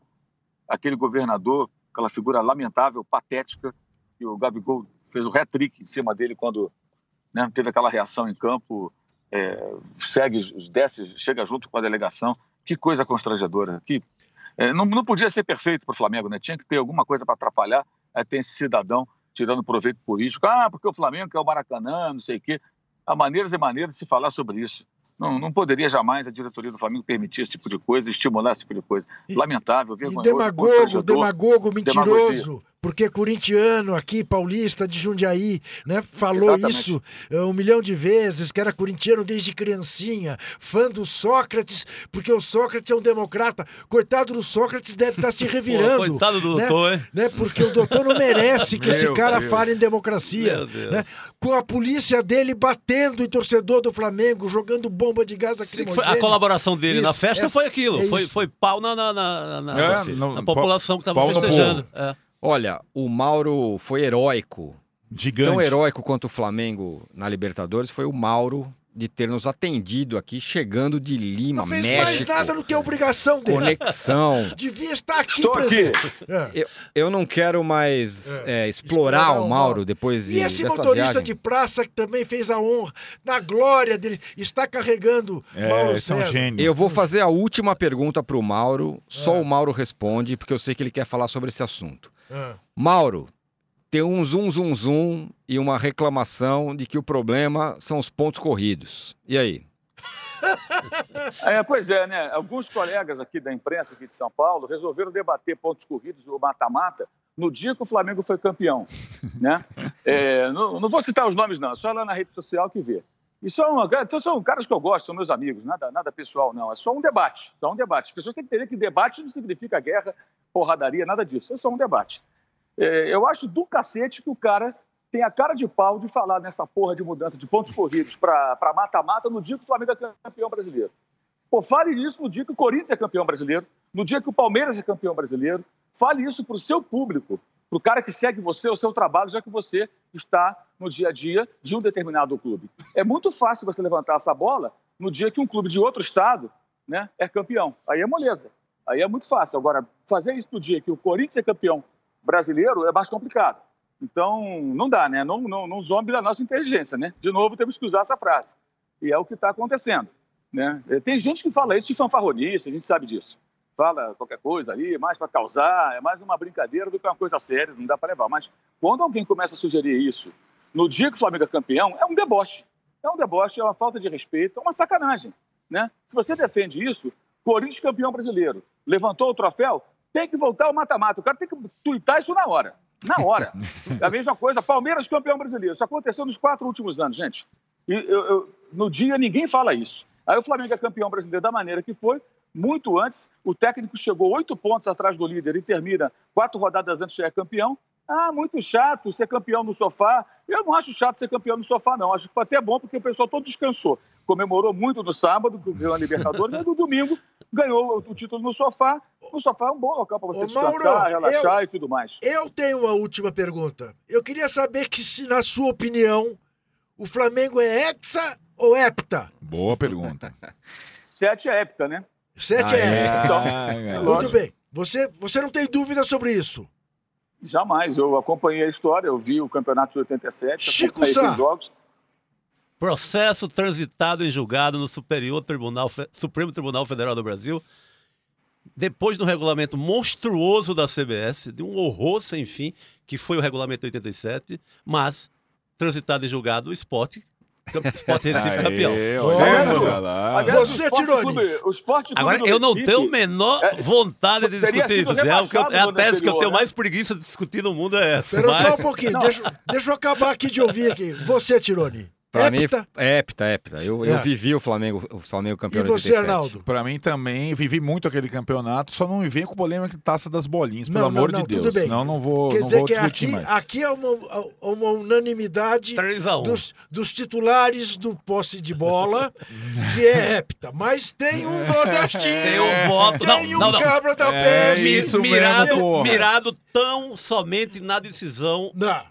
aquele governador, aquela figura lamentável, patética, que o Gabigol fez o hat-trick em cima dele quando né, teve aquela reação em campo, é, segue, desce, chega junto com a delegação. Que coisa constrangedora. Que, é, não, não podia ser perfeito para o Flamengo, né? Tinha que ter alguma coisa para atrapalhar. Aí tem esse cidadão tirando proveito político. Ah, porque o Flamengo é o Maracanã, não sei o quê. Há maneiras e maneiras de se falar sobre isso. Não, não poderia jamais a diretoria do Flamengo permitir esse tipo de coisa, estimular esse tipo de coisa. E- Lamentável, E vergonhoso, demagogo, constrangedor. demagogo mentiroso, Demagogia. Porque corintiano aqui, paulista de Jundiaí, né, falou Exatamente. isso é, um milhão de vezes, que era corintiano desde criancinha, fã do Sócrates, porque o Sócrates é um democrata. Coitado do Sócrates deve estar se Pô, revirando, coitado do né? doutor, hein? né, porque o doutor não merece que esse cara Deus. fale em democracia. Né? Com a polícia dele batendo em torcedor do Flamengo, jogando bomba de gás lacrimogêneo. a colaboração dele Isso, na festa é- foi aquilo. é foi, foi pau na, na, na, na- É, assim, no- na população que estava festejando. É. Olha, o Mauro foi heróico Gigante. tão heróico quanto o Flamengo na Libertadores foi o Mauro de ter nos atendido aqui, chegando de Lima, Não fez mais nada do que a obrigação dele. Conexão. Devia estar aqui Estou aqui. presente. É. Eu não quero mais É, é, explorar, explorar o Mauro Mauro. depois de, E esse motorista viagem. de praça que também fez a honra, na glória dele, está carregando Mauro É, esse é um César. gênio. Eu vou fazer a última pergunta para o Mauro. Só É. o Mauro responde, porque eu sei que ele quer falar sobre esse assunto. Ah. Mauro, tem um zum zum zum e uma reclamação de que o problema são os pontos corridos. E aí? É, pois é, né? Alguns colegas aqui da imprensa aqui de São Paulo resolveram debater pontos corridos do mata-mata no dia que o Flamengo foi campeão, né? É, não, não vou citar os nomes não, é só lá na rede social que vê. E são, então são caras que eu gosto, são meus amigos, nada, nada pessoal não, é só um debate, só um debate. As pessoas têm que entender que debate não significa guerra, porradaria, nada disso, é só um debate. É, eu acho do cacete que o cara tem a cara de pau de falar nessa porra de mudança de pontos corridos para mata-mata no dia que o Flamengo é campeão brasileiro. Pô, fale isso no dia que o Corinthians é campeão brasileiro, no dia que o Palmeiras é campeão brasileiro. Fale isso para o seu público, para o cara que segue você, o seu trabalho, já que você está no dia a dia de um determinado clube. É muito fácil você levantar essa bola no dia que um clube de outro estado né, é campeão. Aí é moleza. Aí é muito fácil. Agora, fazer isso no dia que o Corinthians é campeão brasileiro é mais complicado. Então, não dá, né? Não, não, não zombe da nossa inteligência, né? De novo, temos que usar essa frase. E é o que está acontecendo. Né? Tem gente que fala isso de fanfarronice, a gente sabe disso. Fala qualquer coisa ali, mais para causar, é mais uma brincadeira do que uma coisa séria, não dá para levar. Mas quando alguém começa a sugerir isso no dia que o Flamengo é campeão, é um deboche. É um deboche, é uma falta de respeito, é uma sacanagem. Né? Se você defende isso, Corinthians campeão brasileiro, levantou o troféu, tem que voltar ao mata-mata. O cara tem que tuitar isso na hora. Na hora. É a mesma coisa, Palmeiras campeão brasileiro. Isso aconteceu nos quatro últimos anos, gente. E eu, eu, no dia ninguém fala isso. Aí o Flamengo é campeão brasileiro da maneira que foi. Muito antes, o técnico chegou oito pontos atrás do líder e termina quatro rodadas antes de ser campeão. Ah, muito chato ser campeão no sofá. Eu não acho chato ser campeão no sofá, não. Acho que foi até bom porque o pessoal todo descansou. Comemorou muito no sábado, que ganhou a Libertadores, e no domingo ganhou o título no sofá. No sofá é um bom local para você Ô, descansar, Mauro, relaxar eu- e tudo mais. Eu tenho uma última pergunta. Eu queria saber que se, na sua opinião, o Flamengo é hexa ou hepta? Boa pergunta. Sete é hepta, né? Sete Ah, é é? Então, Ah, é Muito lógico. bem. Você, você não tem dúvida sobre isso. Jamais. Eu acompanhei a história, eu vi o campeonato de 87, Chico Sá. os jogos. Processo transitado e julgado no Superior Tribunal, Supremo Tribunal Federal do Brasil, depois do regulamento monstruoso da CBS, de um horror sem fim, que foi o regulamento 87, mas transitado e julgado o esporte, esporte Recife Aê, campeão. olha, Você, Clube Agora, do eu não Recife- tenho a menor é, vontade de discutir isso. É, o que eu- é a tese que eu tenho né? mais preguiça de discutir no mundo é essa. Espera só um Mas- pouquinho. Deixa, deixa eu acabar aqui de ouvir aqui. Você, Tirone. Pra mim, Hepta. é hepta, hepta. Eu, eu É. vivi o Flamengo, o Flamengo E campeão de você, 87. Arnaldo? Pra mim também, vivi muito aquele campeonato, só não me vem com polêmica de taça das bolinhas, pelo Não, não, amor não, de Deus. tudo bem. Senão não vou, Quer não dizer vou que discutir aqui, mais. aqui é uma, uma unanimidade 3 a 1 dos, dos titulares do posse de bola, que é hepta. Mas tem um nordestino. Tem um voto. Não, Tem um não, não. cabra da É peste. mesmo, mirado, mirado tão somente na decisão Não.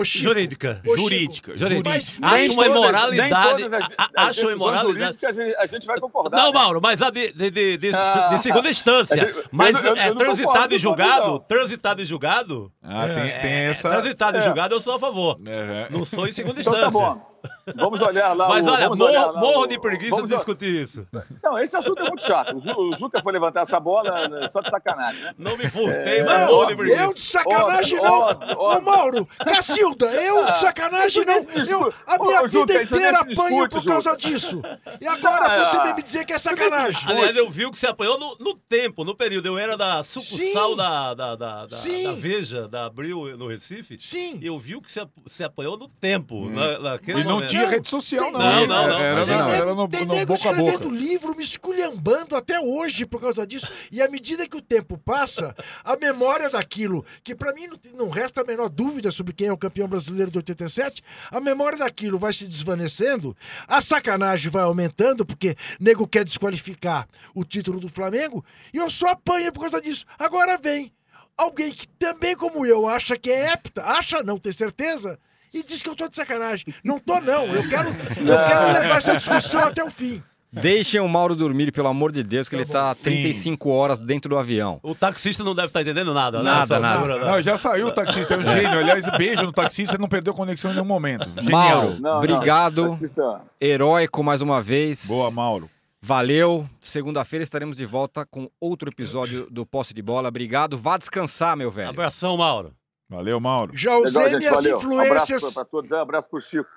Ô, Chico, jurídica. Ô, jurídica. jurídica. Mas Acho uma imoralidade. as- a- a- Acho uma imoralidade. a gente- vai concordar. Não, né? Mauro, mas a de, de, de, de- Ah. de segunda instância. Mas eu- eu é transitado e julgado? Transitado e julgado? Ah, É, tem, tem É, essa. transitado e É. julgado eu sou a favor. É, Não sou em segunda Então instância. tá bom. Vamos olhar lá. Mas o- olha, olhar morro, lá morro o- de preguiça vamos de discutir isso. Não, esse assunto é muito chato. O, o Juca foi levantar essa bola né, só de sacanagem, né? Não me furtei, É, mas Não, morro de preguiça. eu de sacanagem não. ó, ó. Ô, Mauro, Cacilda, eu de sacanagem não. Eu, a minha Ô, Juca, vida inteira apanho discute, por causa Juca. disso. E agora Ah, você vem me dizer que é sacanagem. Aliás, eu vi que você apanhou no, no tempo, no período. Eu era da sucursal Sim. da, da, da, da, Veja, da Abril no Recife. Sim. Eu vi que você, você apanhou no tempo. Na, naquele E não momento. tinha rede social, não. Não, não, não. Era, não. era no, tem no nego boca escrevendo livro me esculhambando até hoje por causa disso. E à medida que o tempo passa, a memória daquilo, que pra mim não, não resta a menor dúvida sobre quem é o campeão brasileiro de 87, a memória daquilo vai se desvanecendo, a sacanagem vai aumentando, porque nego quer desqualificar o título do Flamengo, e eu só apanho por causa disso. Agora vem alguém que também, como eu, acha que é hepta, acha não, tem certeza, e diz que eu tô de sacanagem. Não tô, não. Eu quero, eu quero levar essa discussão até o fim. Deixem o Mauro dormir, pelo amor de Deus, que Tá ele tá Sim. 35 horas dentro do avião. O taxista não deve estar entendendo nada, né? Nada, nada. altura, né? Não, já saiu o taxista, é um gênio. Aliás, beijo no taxista, não perdeu conexão em nenhum momento. Genial. Mauro, Não, não, obrigado. taxista- Heróico mais uma vez. Boa, Mauro. Valeu. Segunda-feira estaremos de volta com outro episódio do Posse de Bola. Obrigado. Vá descansar, meu velho. Abração, Mauro. Valeu, Mauro. Já Legal, usei gente, minhas valeu. influências. Abraço para todos, é, abraço pro Chico.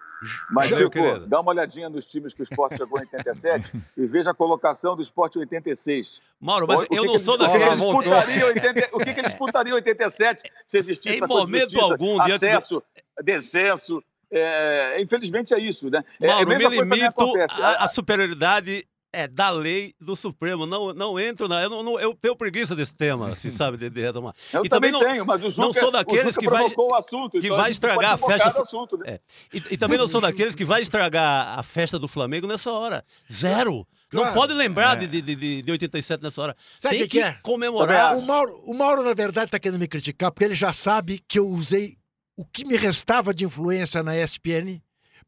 Mas, Chico, querido. dá uma olhadinha nos times que o esporte chegou em 87 e veja a colocação do esporte em 86. Mauro, mas O que eu que não eles- sou o que eles voltou. disputariam em 80 O que, que eles disputariam em 87 se existisse Em momento justiça, algum, diante do- acesso, descenso. é, infelizmente é isso, né? É, Mauro, a me limito à superioridade é da lei do Supremo. Não, não entro na. Eu, não, não- eu tenho preguiça desse tema, se sabe, de, de retomar. Eu e também, também não- tenho, mas o Juca, não sou o daqueles que vai- o assunto. que então vai a estragar a festa- Assunto, né? É. E, e também não sou daqueles que vai estragar a festa do Flamengo nessa hora. Zero. Não Claro. pode lembrar É. de, de, de, de 87 nessa hora. Sabe Tem que, que é? comemorar. O Mauro, o Mauro, na verdade, está querendo me criticar, porque ele já sabe que eu usei o que me restava de influência na ESPN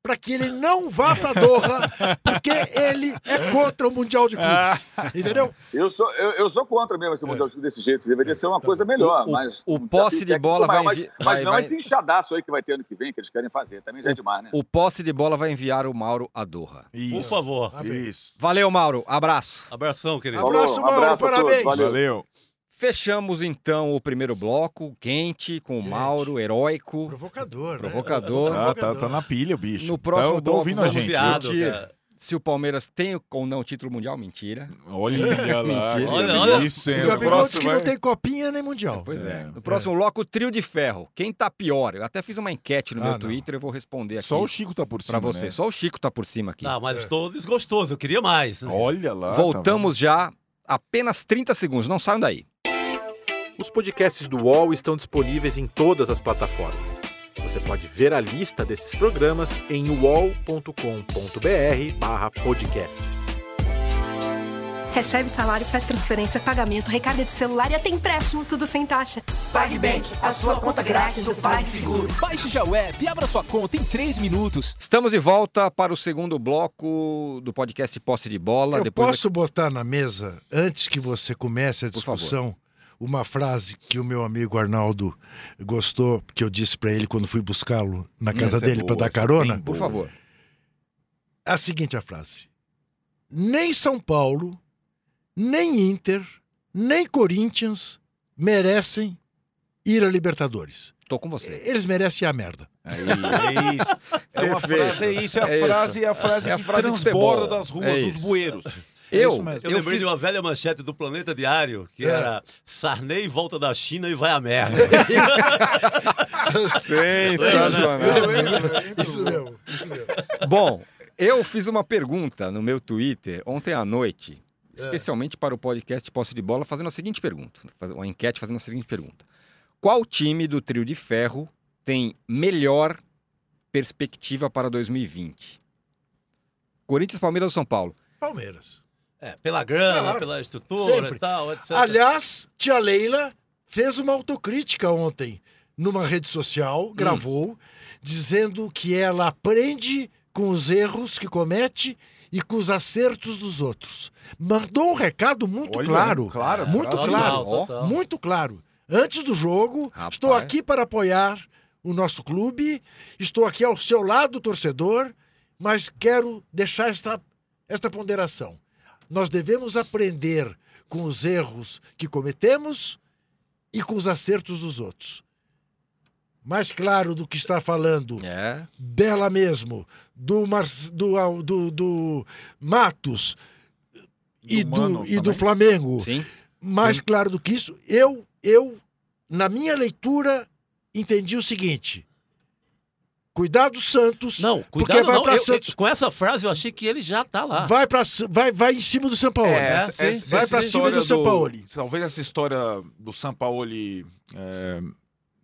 para que ele não vá para Doha, porque ele é contra o Mundial de Clubes. Entendeu? Eu sou, eu, eu sou contra mesmo esse Mundial desse jeito. Deveria ser uma Tá coisa melhor. O- o- mas o um posse de bola maior, vai Mas, envi- mas vai- não vai- esse enxadaço aí que vai ter ano que vem, que eles querem fazer. Também já é demais, né? O posse de bola vai enviar o Mauro a Doha. Por Isso. favor. Amém. Isso. Valeu, Mauro. Abraço. Abração, querido. Abraço, Mauro, abraço parabéns. valeu. Valeu. Fechamos então o primeiro bloco, quente, com o. Mauro, heróico. Provocador. né? Provocador. Ah, tá, tá na pilha, o bicho. No próximo tá, tá bloco, ouvindo a gente. viado. Se o Palmeiras tem ou não título mundial, mentira. Olha lá. Mentira. Olha, olha. delícia, hein? O Gabigol próximo que não vai- tem copinha nem Mundial. Pois é. É, No próximo bloco, trio de ferro. Quem tá pior? Eu até fiz uma enquete no Ah, meu não. Twitter, eu vou responder aqui Só o Chico tá por pra cima, você. né? Só o Chico tá por cima aqui. Não, mas estou desgostoso. Eu queria mais. Olha lá. tá Voltamos já, apenas 30 segundos. Não saiam daí. Os podcasts do UOL estão disponíveis em todas as plataformas. Você pode ver a lista desses programas em uol.com.br/podcasts. Recebe salário, faz transferência, pagamento, recarga de celular e até empréstimo, tudo sem taxa. PagBank, a sua conta grátis do PagSeguro. Baixe já o app e abra sua conta em 3 minutos. Estamos de volta para o segundo bloco do podcast Posse de Bola. Eu Depois posso botar na mesa, antes que você comece a discussão, uma frase que o meu amigo Arnaldo gostou, que eu disse para ele quando fui buscá-lo na casa Essa é dele para boa, dar é carona. bem Por favor. a seguinte a frase: Nem São Paulo, nem Inter, nem Corinthians merecem ir a Libertadores. Tô com você. Eles merecem a merda. Aí, é isso. É uma frase, é isso, é a É isso. frase, é a frase É a que frase de transborda futebol. das ruas, É dos isso. bueiros. Eu, mesmo. Eu, eu lembrei fiz... de uma velha manchete do Planeta Diário, que É. era Sarney volta da China e vai à merda. Sensacional. Isso mesmo, isso mesmo. Bom, eu fiz uma pergunta no meu Twitter ontem à noite, especialmente para o podcast Posse de Bola, fazendo a seguinte pergunta, uma enquete fazendo a seguinte pergunta. Qual time do trio de ferro tem melhor perspectiva para 2020? Corinthians, Palmeiras ou São Paulo? Palmeiras. É, pela grana, Claro. pela estrutura Sempre. e tal, etc. Aliás, tia Leila fez uma autocrítica ontem numa rede social, gravou, dizendo que ela aprende com os erros que comete e com os acertos dos outros. Mandou um recado muito Olha, claro. claro, muito frase claro. Total, total. Muito claro. Antes do jogo, Rapaz. estou aqui para apoiar o nosso clube, estou aqui ao seu lado, torcedor, mas quero deixar esta, esta ponderação. Nós devemos aprender com os erros que cometemos e com os acertos dos outros. Mais claro do que está falando, É. Bela mesmo, do, Mar... do, do, do Matos e, Do Mano e do. Flamengo Sim. mais Tem- claro do que isso, eu, eu, na minha leitura, entendi o seguinte: cuidado Santos, Não, porque cuidado vai não. para Eu- Santos, eu- com essa frase eu achei que ele já tá lá. vai para vai, vai em cima do São Paulo. É, né? essa, essa- vai pra cima história do Sampaoli. Talvez essa história do Sampaoli é,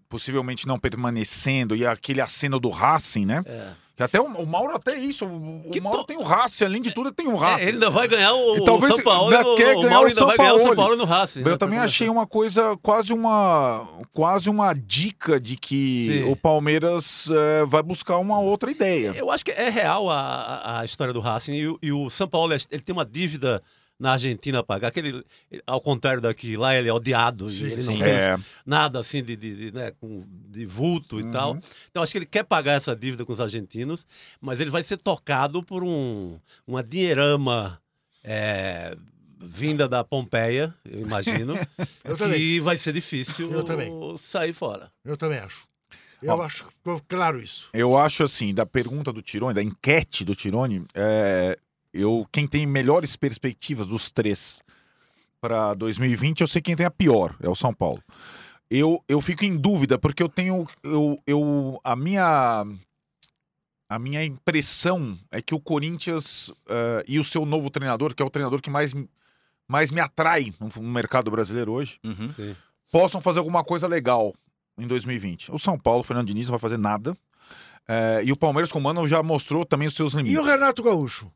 possivelmente não permanecendo e aquele aceno do Racing, né? É. Que até o, o Mauro até isso. O, o Mauro to- tem o Racing, além de tudo, ele tem o Racing. É, ele ainda vai ganhar o, E o talvez São Paulo. ainda O, quer o ganhar Mauro o ainda São vai ganhar o São Paulo. Paulo no Racing. Eu né, também achei uma coisa, quase uma, quase uma dica de que Sim. o Palmeiras eh, vai buscar uma outra ideia. Eu acho que é real a, a- história do Racing e, o- e o São Paulo ele tem uma dívida na Argentina pagar. Aquele, ao contrário daqui, lá ele é odiado Sim, e ele não sim. fez É, nada assim de, de, de, né, com- de vulto e Uhum. tal. Então acho que ele quer pagar essa dívida com os argentinos, mas ele vai ser tocado por um, uma dinheirama é, vinda da Pompeia, eu imagino, Eu também. que vai ser difícil Eu também. sair fora. Eu também acho. Eu Ó. acho que ficou claro isso. eu acho assim, da pergunta do Tirone, da enquete do Tirone, é, eu, quem tem melhores perspectivas dos três para 2020, eu sei quem tem a pior, é o São Paulo. Eu, eu fico em dúvida, porque eu tenho. Eu, eu, a minha. A minha impressão é que o Corinthians eh, e o seu novo treinador, que é o treinador que mais, mais me atrai no, mercado brasileiro hoje, Uhum. Sim. possam fazer alguma coisa legal em 2020. O São Paulo, o Fernando Diniz, não vai fazer nada. Eh, e o Palmeiras, como Mano, já mostrou também os seus limites. E o Renato Gaúcho?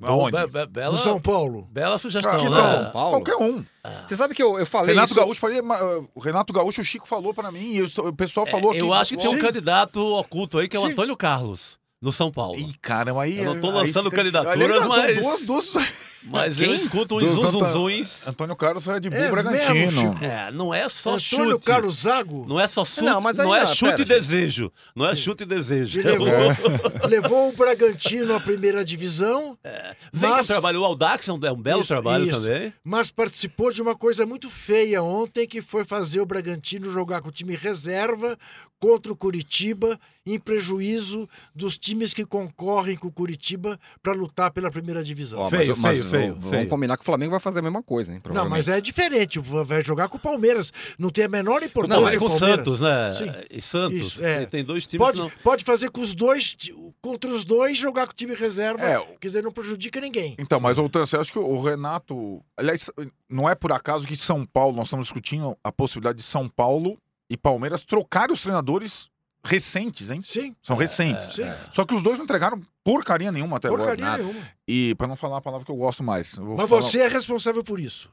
Aonde? Be- be- bela, No São Paulo? bela sugestão, Que né? São Paulo? Qualquer um. Você sabe que eu, eu falei Renato isso... Gaúcho, falei, eh, o Renato Gaúcho, o Chico falou para mim, e o o pessoal falou É, aqui. eu acho que tem um Sim. candidato oculto aí, que é o Sim. Antônio Carlos, no São Paulo. Ih, caramba, aí. Eu não tô lançando fica- candidaturas, mas- Duas, duas... Mas Quem? eu escuto uns Dos zum, zum, Anta- zuns. Antônio Carlos é de Bull É Bragantino. É, não é só Antônio chute. Carlos Zago Não é só chute, Não, mas aí não é não, chute pera, e desejo. Não é chute e desejo. Ele levou, levou o Bragantino à primeira divisão, Vem Mas- que trabalho, o Audax é um, é um belo Isso, trabalho isso. também. mas participou de uma coisa muito feia ontem, que foi fazer o Bragantino jogar com o time reserva contra o Curitiba, em prejuízo dos times que concorrem com o Curitiba para lutar pela primeira divisão. Ó, Feio, mas, mas feio, feio, vamos feio. combinar que o Flamengo vai fazer a mesma coisa, hein? Não, mas é diferente. Vai jogar com o Palmeiras. Não tem a menor Não, importância. mas com o. Santos, né? Sim. E Santos. Isso, é. tem, dois times Pode, que não... pode fazer com os dois, contra os dois, jogar com o time reserva. É, Quer dizer, não prejudica ninguém. Então, mas voltando, você acha que o Renato. Aliás, não é por acaso que São Paulo, nós estamos discutindo a possibilidade de São Paulo e Palmeiras trocarem os treinadores recentes, hein? Sim, São recentes. sim. Só que os dois não entregaram porcaria nenhuma até Porcaria agora. nenhuma. E para não falar a palavra que eu gosto mais. eu vou Mas falar- você é responsável por isso.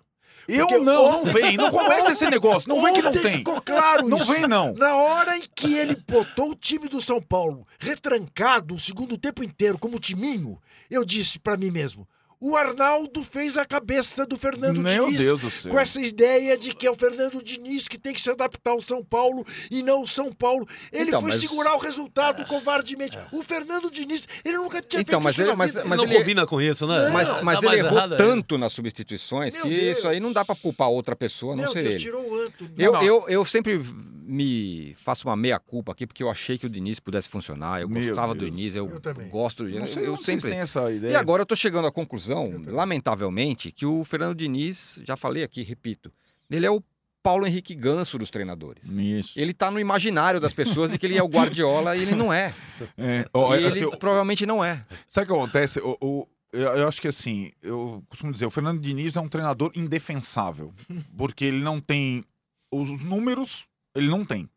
Eu porque não, não vem. Não começa esse negócio. Não vem que não Ontem tem. ficou claro Não isso. vem, não. Na hora em que ele botou o time do São Paulo retrancado o segundo tempo inteiro como timinho, eu disse pra mim mesmo: o Arnaldo fez a cabeça do Fernando Meu Diniz Deus do céu. com essa ideia de que é o Fernando Diniz que tem que se adaptar ao São Paulo e não o São Paulo. Ele Então, foi mas- segurar o resultado covardemente. O Fernando Diniz, ele nunca tinha Então, feito mas isso ele- mas- mas não ele- combina com isso, né? Não, Mas, Tá mas ele errou errado tanto nas substituições Meu que Deus. isso aí não dá pra culpar outra pessoa, não Meu ser Deus, ele. tirou o Antônio. Eu, Não, eu, eu sempre me faço uma meia-culpa aqui, porque eu achei que o Diniz pudesse funcionar. Eu Meu gostava do. Diniz, eu, Eu gosto do Não Diniz. sei Eu, vocês sempre. essa ideia. E agora eu tô chegando à conclusão, lamentavelmente, que o Fernando Diniz, já falei aqui, repito, ele é o Paulo Henrique Ganso dos treinadores. Isso. Ele tá no imaginário das pessoas de que ele é o Guardiola e ele não é. É, ó, E assim, ele provavelmente não é. Sabe o que acontece? O, o- eu, eu acho que assim, eu costumo dizer, o Fernando Diniz é um treinador indefensável. Porque ele não tem. Os, os números, ele não tem.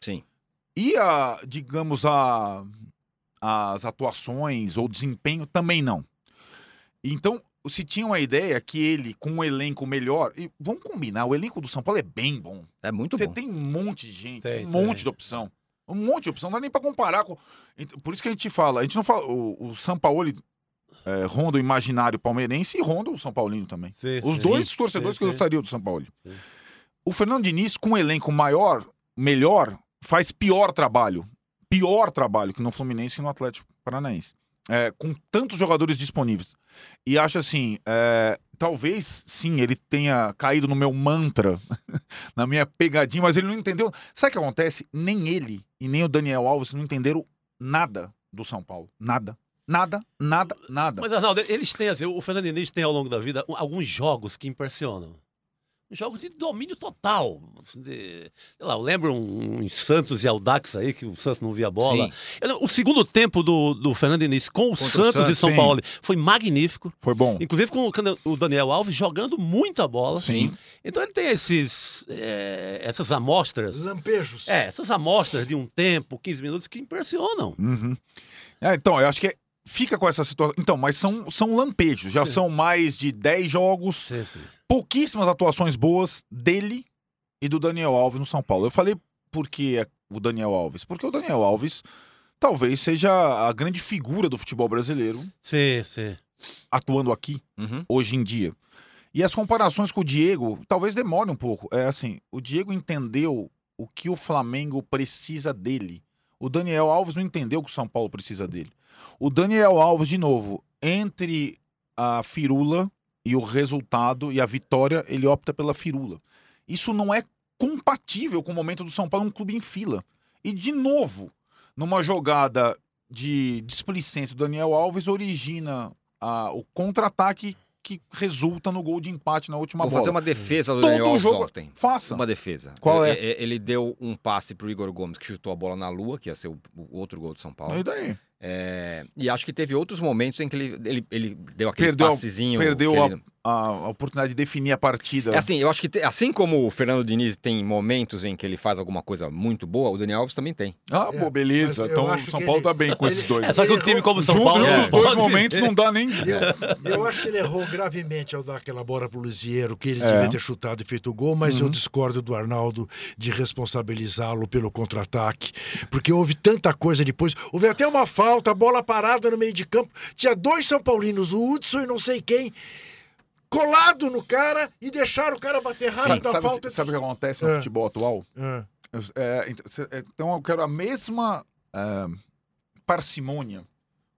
Sim. E a, digamos, a, as atuações ou desempenho também não. Então, se tinha uma ideia que ele, com um elenco melhor. E vamos combinar, o elenco do São Paulo é bem bom. É muito Você bom. tem um monte de gente, Tem, um monte tem. de opção. Um monte de opção, não dá nem pra comparar com. Ent- Por isso que a gente fala, a gente não fala. O, o São Paulo é, ronda o imaginário palmeirense e ronda o São Paulino também. Sim, Os sim. dois torcedores sim, que gostariam do São Paulo. Sim. O Fernando Diniz, com um elenco maior, melhor, faz pior trabalho. Pior trabalho que no Fluminense e no Atlético Paranaense. É, com tantos jogadores disponíveis. E acho assim, é, talvez sim, ele tenha caído no meu mantra, na minha pegadinha, mas ele não entendeu. Sabe o que acontece? Nem ele e nem o Daniel Alves não entenderam nada do São Paulo. Nada. Nada, nada, nada. Mas, Arnaldo, eles têm, assim, o Fernando Diniz tem ao longo da vida alguns jogos que impressionam. Jogos de domínio total. De, sei lá, eu lembro um, um em Santos e Aldax aí, que o Santos não via bola. Eu- o segundo tempo do, do Fernando Diniz com o Contra o Santos, Santos, e São sim. Paulo foi magnífico. Foi bom. Inclusive com o Daniel Alves jogando muita bola. Sim. Então ele tem esses, é, essas amostras. Lampejos. É, essas amostras de um tempo, 15 minutos, que impressionam. Uhum. É, então, eu acho que fica com essa situação. Então, mas são, são lampejos, já Sim. são mais de 10 jogos, Sim, sim. Pouquíssimas atuações boas dele e do Daniel Alves no São Paulo. Eu falei por que o Daniel Alves? Porque o Daniel Alves talvez seja a grande figura do futebol brasileiro Sim, sim. atuando aqui Uhum. hoje em dia. E as comparações com o Diego talvez demorem um pouco. É assim, o Diego entendeu o que o Flamengo precisa dele. O Daniel Alves não entendeu o que o São Paulo precisa dele. O Daniel Alves, de novo, entre a firula e o resultado e a vitória, ele opta pela firula. Isso não é compatível com o momento do São Paulo, um clube em fila. E, de novo, numa jogada de displicência do Daniel Alves, origina ah, o contra-ataque que resulta no gol de empate na última Vou bola. fazer uma defesa do Todo Daniel Alves jogo- ontem. Faça. Uma defesa. Qual E- é? Ele deu um passe pro Igor Gomes, que chutou a bola na lua, que ia ser o, o outro gol do São Paulo. E daí? É, e acho que teve outros momentos em que ele, ele, ele deu aquele Perdeu- passezinho. Perdeu ele- a- a oportunidade de definir a partida. É assim, eu acho que te- assim como o Fernando Diniz tem momentos em que ele faz alguma coisa muito boa, o Daniel Alves também tem. Ah, É, pô, beleza. eu Então o São Paulo ele- tá bem com esses dois. É só que um Ele time como o São Paulo. junto não os dois momentos não dá nem. Eu, eu acho que ele errou gravemente ao dar aquela bola pro Lisieiro, que ele É. devia ter chutado e feito o gol, mas eu Uhum. discordo do Arnaldo de responsabilizá-lo pelo contra-ataque, porque houve tanta coisa depois. Houve até uma falta, bola parada no meio de campo. Tinha dois São Paulinos, o Hudson e não sei quem, colado no cara e deixaram o cara bater rápido Sabe, da sabe, falta. sabe o que acontece no É. futebol atual? É, ent- cê- é, então eu quero a mesma é, parcimônia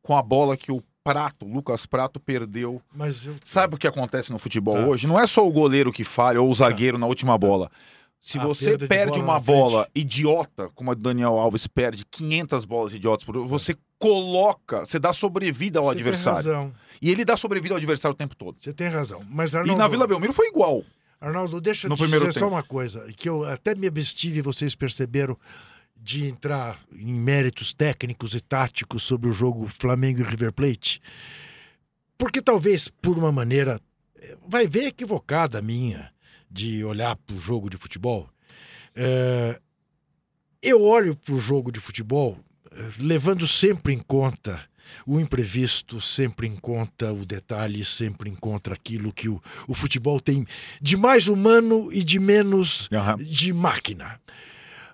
com a bola que o Prato, Lucas Prato, perdeu. mas eu. Sabe o que acontece no futebol Tá. hoje? Não é só o goleiro que falha ou o zagueiro na última bola. Se A você perde bola uma na frente. bola idiota, como a do Daniel Alves perde 500 bolas idiotas por você coloca, você dá sobrevida ao Você tem adversário. razão. E ele dá sobrevida ao adversário o tempo todo. Você tem razão. Mas E Arnaldo, na Vila Belmiro foi igual. Arnaldo, deixa eu dizer só tempo. uma coisa, que eu até me abstive, vocês perceberam, de entrar em méritos técnicos e táticos sobre o jogo Flamengo e River Plate. Porque talvez, por uma maneira, vai ver equivocada minha, de olhar para o jogo de futebol. Eh, eu olho para o jogo de futebol levando sempre em conta o imprevisto, sempre em conta o detalhe, sempre em conta aquilo que o, o futebol tem de mais humano e de menos de máquina.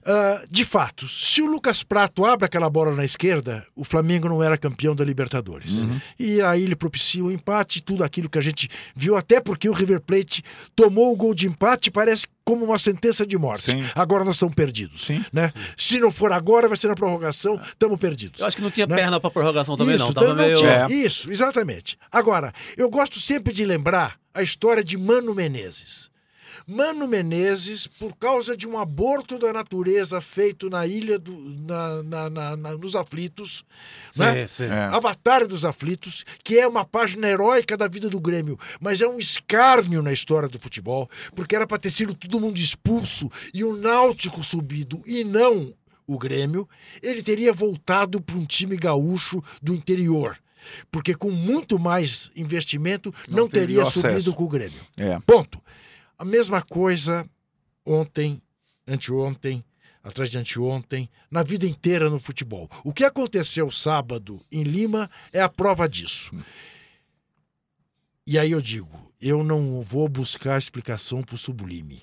Ah, de fato, se o Lucas Prato abre aquela bola na esquerda, o Flamengo não era campeão da Libertadores. Uhum. E aí ele propicia o empate, tudo aquilo que a gente viu, até porque o River Plate tomou o gol de empate, parece como uma sentença de morte. Sim. Agora nós estamos perdidos. Sim. Né? Se não for agora, vai ser na prorrogação, estamos perdidos. Eu acho que não tinha Né? perna pra prorrogação também, Isso, não. Tava meio. tinha. É. Isso, exatamente. Agora, eu gosto sempre de lembrar a história de Mano Menezes. Mano Menezes, por causa de um aborto da natureza feito na ilha do, na, na- na- na- nos aflitos, né? Sim, sim. É. A Batalha dos Aflitos, que é uma página heróica da vida do Grêmio, mas é um escárnio na história do futebol, porque era para ter sido todo mundo expulso e o Náutico subido e não o Grêmio, ele teria voltado para um time gaúcho do interior. Porque com muito mais investimento não, Não teria teria acesso. subido com o Grêmio. É. Ponto. A mesma coisa ontem, anteontem, atrás de anteontem, na vida inteira no futebol. O que aconteceu sábado em Lima é a prova disso. E aí eu digo, eu não vou buscar explicação para o sublime.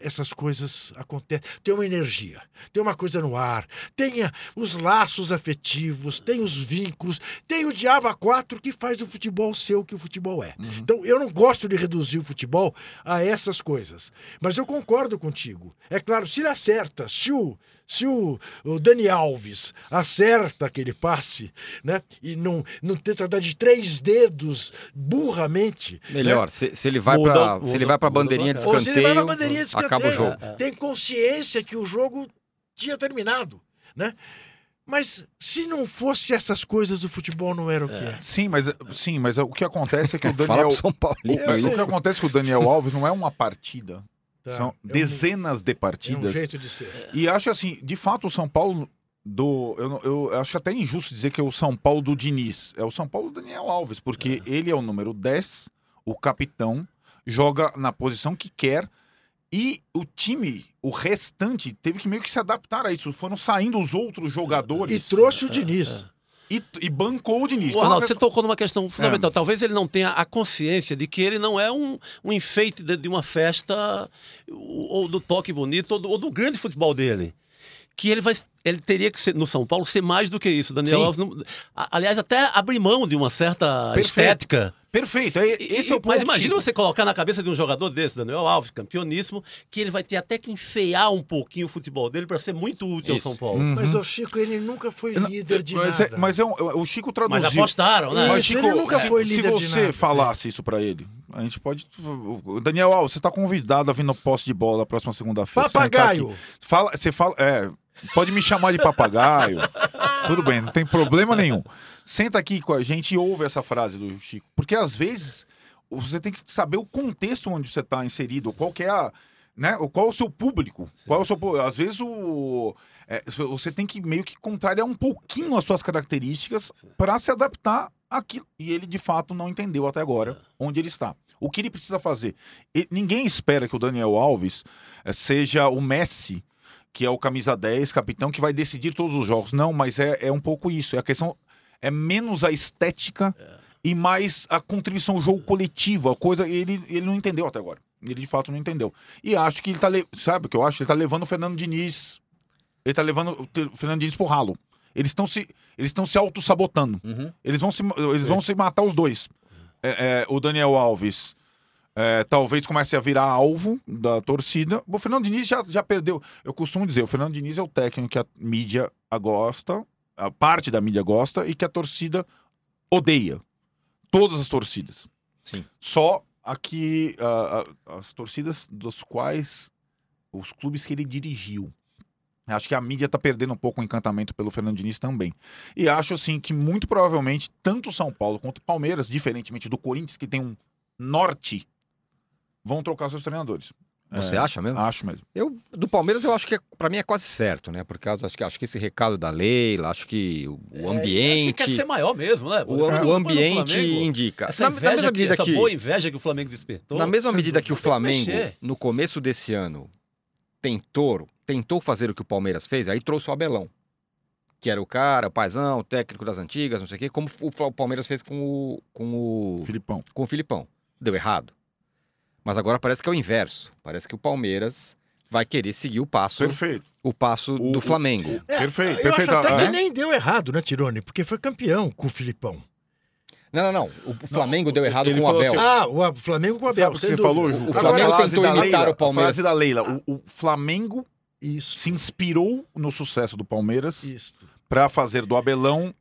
Essas coisas acontecem. Tem uma energia, tem uma coisa no ar, tem os laços afetivos, tem os vínculos, tem o diabo a quatro que faz do futebol ser o que o futebol é. Então, eu não gosto de reduzir o futebol a essas coisas. Mas eu concordo contigo. É claro, se ele acerta, se o, se o, o Dani Alves acerta aquele passe, né? E não, não tenta dar de três dedos burramente. né? Melhor, se, se ele vai pra, se ele vai muda bandeirinha de o Ou se ele vai escanteio, na bandeirinha de acaba o escanteio. jogo. É, é. Tem consciência que o jogo tinha terminado, né? Mas se não fosse essas coisas, o futebol não era o que é. Sim, mas, sim, mas o que acontece é que o Fala Daniel. pro São Paulo. o, mas sei. o que acontece com o Daniel Alves não é uma partida. Tá? São É um- dezenas de É um partidas. jeito de ser. E acho assim, de fato, o São Paulo do. Eu, eu acho até injusto dizer que é o São Paulo do Diniz. É o São Paulo do Daniel Alves, porque ele é o número 10, o capitão, joga na posição que quer. E o time, o restante, teve que meio que se adaptar a isso. Foram saindo os outros jogadores E trouxe o Diniz. E, e bancou o Diniz. Então, Arnaldo, você tocou numa questão fundamental. É. Talvez ele não tenha a consciência de que ele não é um, um enfeite de, de uma festa ou ou do toque bonito ou do, ou do grande futebol dele. Que ele vai. Ele teria que ser, no São Paulo, ser mais do que isso. Daniel Sim. Alves, não- aliás, até abrir mão de uma certa Perfeito. estética. Perfeito, é- E- esse é o ponto. Mas imagina Chico. você colocar na cabeça de um jogador desse, Daniel Alves, campeoníssimo, que ele vai ter até que enfeiar um pouquinho o futebol dele para ser muito útil Isso. ao São Paulo. Uhum. Mas o Chico, ele nunca foi líder de mas nada. É, mas é um- o Chico traduziu. Mas apostaram, né? Isso, ele nunca se- foi se líder de você nada, falasse isso pra ele, a gente pode. Daniel Alves, você tá convidado a vir no poste de bola na próxima segunda-feira. Papagaio. aqui. Fala, você fala. É, pode me chamar de papagaio. Tudo bem, não tem problema nenhum. Senta aqui com a gente e ouve essa frase do Chico. Porque às vezes você tem que saber o contexto onde você está inserido, qual que é a. Né, o- qual é o seu público? Qual é o seu Às vezes o. é, você tem que meio que contrariar um pouquinho as suas características para se adaptar àquilo. E ele de fato não entendeu até agora onde ele está. O que ele precisa fazer? E- ninguém espera que o Daniel Alves eh, seja o Messi, que é o camisa 10, capitão, que vai decidir todos os jogos. Não, mas é, é um pouco isso. É a questão. É menos a estética e mais a contribuição ao jogo coletivo. A coisa. Ele, ele não entendeu até agora. Ele de fato não entendeu. E acho que ele tá. le- Sabe o que eu acho? Ele tá levando o Fernando Diniz. Ele tá levando o Fernando Diniz pro ralo. Eles estão se, eles estão se auto-sabotando. Uhum. Eles vão se, eles vão se matar os dois. É, é, o Daniel Alves é, talvez comece a virar alvo da torcida. O Fernando Diniz já, já perdeu. Eu costumo dizer, o Fernando Diniz é o técnico que a mídia gosta, a parte da mídia gosta e que a torcida odeia. Todas as torcidas. Sim. Só aqui a- a- as torcidas dos quais os clubes que ele dirigiu. Acho que a mídia está perdendo um pouco o encantamento pelo Fernando Diniz também. E acho assim que muito provavelmente tanto o São Paulo quanto o Palmeiras, diferentemente do Corinthians, que tem um norte, vão trocar seus treinadores. Você É, acha mesmo? Acho mesmo. Eu, do Palmeiras, eu acho que é, para mim é quase certo, né? Por causa, acho que, acho que esse recado da Leila, acho que o, o É, acho que ambiente. quer ser maior mesmo, né? O, o ambiente Flamengo, indica. Essa, Na, na mesma que, medida essa que, boa inveja que o Flamengo despertou. na mesma medida que o Flamengo, no começo desse ano, tentou, tentou fazer o que o Palmeiras fez, aí trouxe o Abelão. Que era o cara, o paizão, o técnico das antigas, não sei o quê, como o Palmeiras fez com o, com o Filipão. com o Filipão. Deu errado. Mas agora parece que é o inverso. Parece que o Palmeiras vai querer seguir o passo, Perfeito. o passo O- do o- Flamengo. É, Perfeito, Eu perfeito. acho até Ah, que é? nem deu errado, né, Tirone? Porque foi campeão com o Filipão. Não, não, não. O o Flamengo deu errado com o Abel. assim, Ah, o Flamengo com o Abel. Sabe o você falou, Ju? O Agora, Flamengo a frase tentou imitar Leila, o Palmeiras. A frase da Leila. O, o Flamengo Isso, se inspirou no sucesso do Palmeiras para fazer do Abelão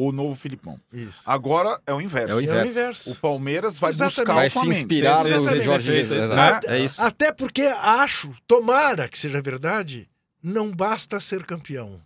o novo Filipão. isso. Agora é o inverso. É o É o inverso. inverso. O Palmeiras vai Exatamente. buscar Vai o se inspirar no. Jorge Jesus. exato. É isso. Até porque acho, tomara que seja verdade, não basta ser campeão.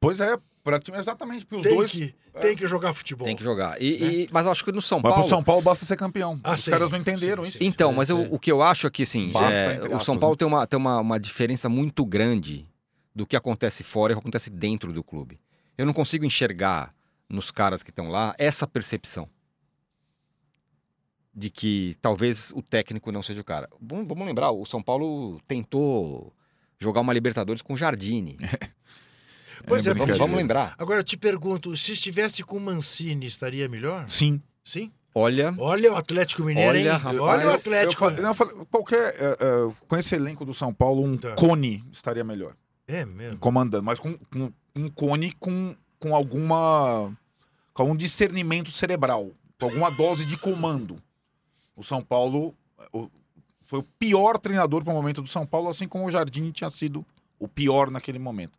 Pois é, time exatamente, porque os Tem dois. que, tem que jogar futebol. Tem que jogar. E, e- mas acho que no São Mas Paulo. pro São Paulo basta ser campeão. Ah, os sim. caras não entenderam Sim, isso. sim. Então, mas eu- o que eu acho é que, assim, é, o São Paulo né? tem, uma, tem uma, uma diferença muito grande do que acontece fora e o que acontece dentro do clube. Eu não consigo enxergar nos caras que estão lá essa percepção de que talvez o técnico não seja o cara. Vamos, vamos lembrar, o São Paulo tentou jogar uma Libertadores com o Jardine. Pois é, Vamos, brincadeira. vamos lembrar. Agora eu te pergunto, se estivesse com o Mancini, estaria melhor? Sim. Sim? Olha, Olha o Atlético Mineiro, Olha, hein? rapaz, Olha o Eu Atlético. não, eu falei, qualquer. é, é, com esse elenco do São Paulo, um Tá. cone estaria melhor. É mesmo. Comandando, mas com, com um cone com, com alguma. com algum discernimento cerebral, com alguma dose de comando. O São Paulo o- foi o pior treinador para o momento do São Paulo, assim como o Jardim tinha sido o pior naquele momento.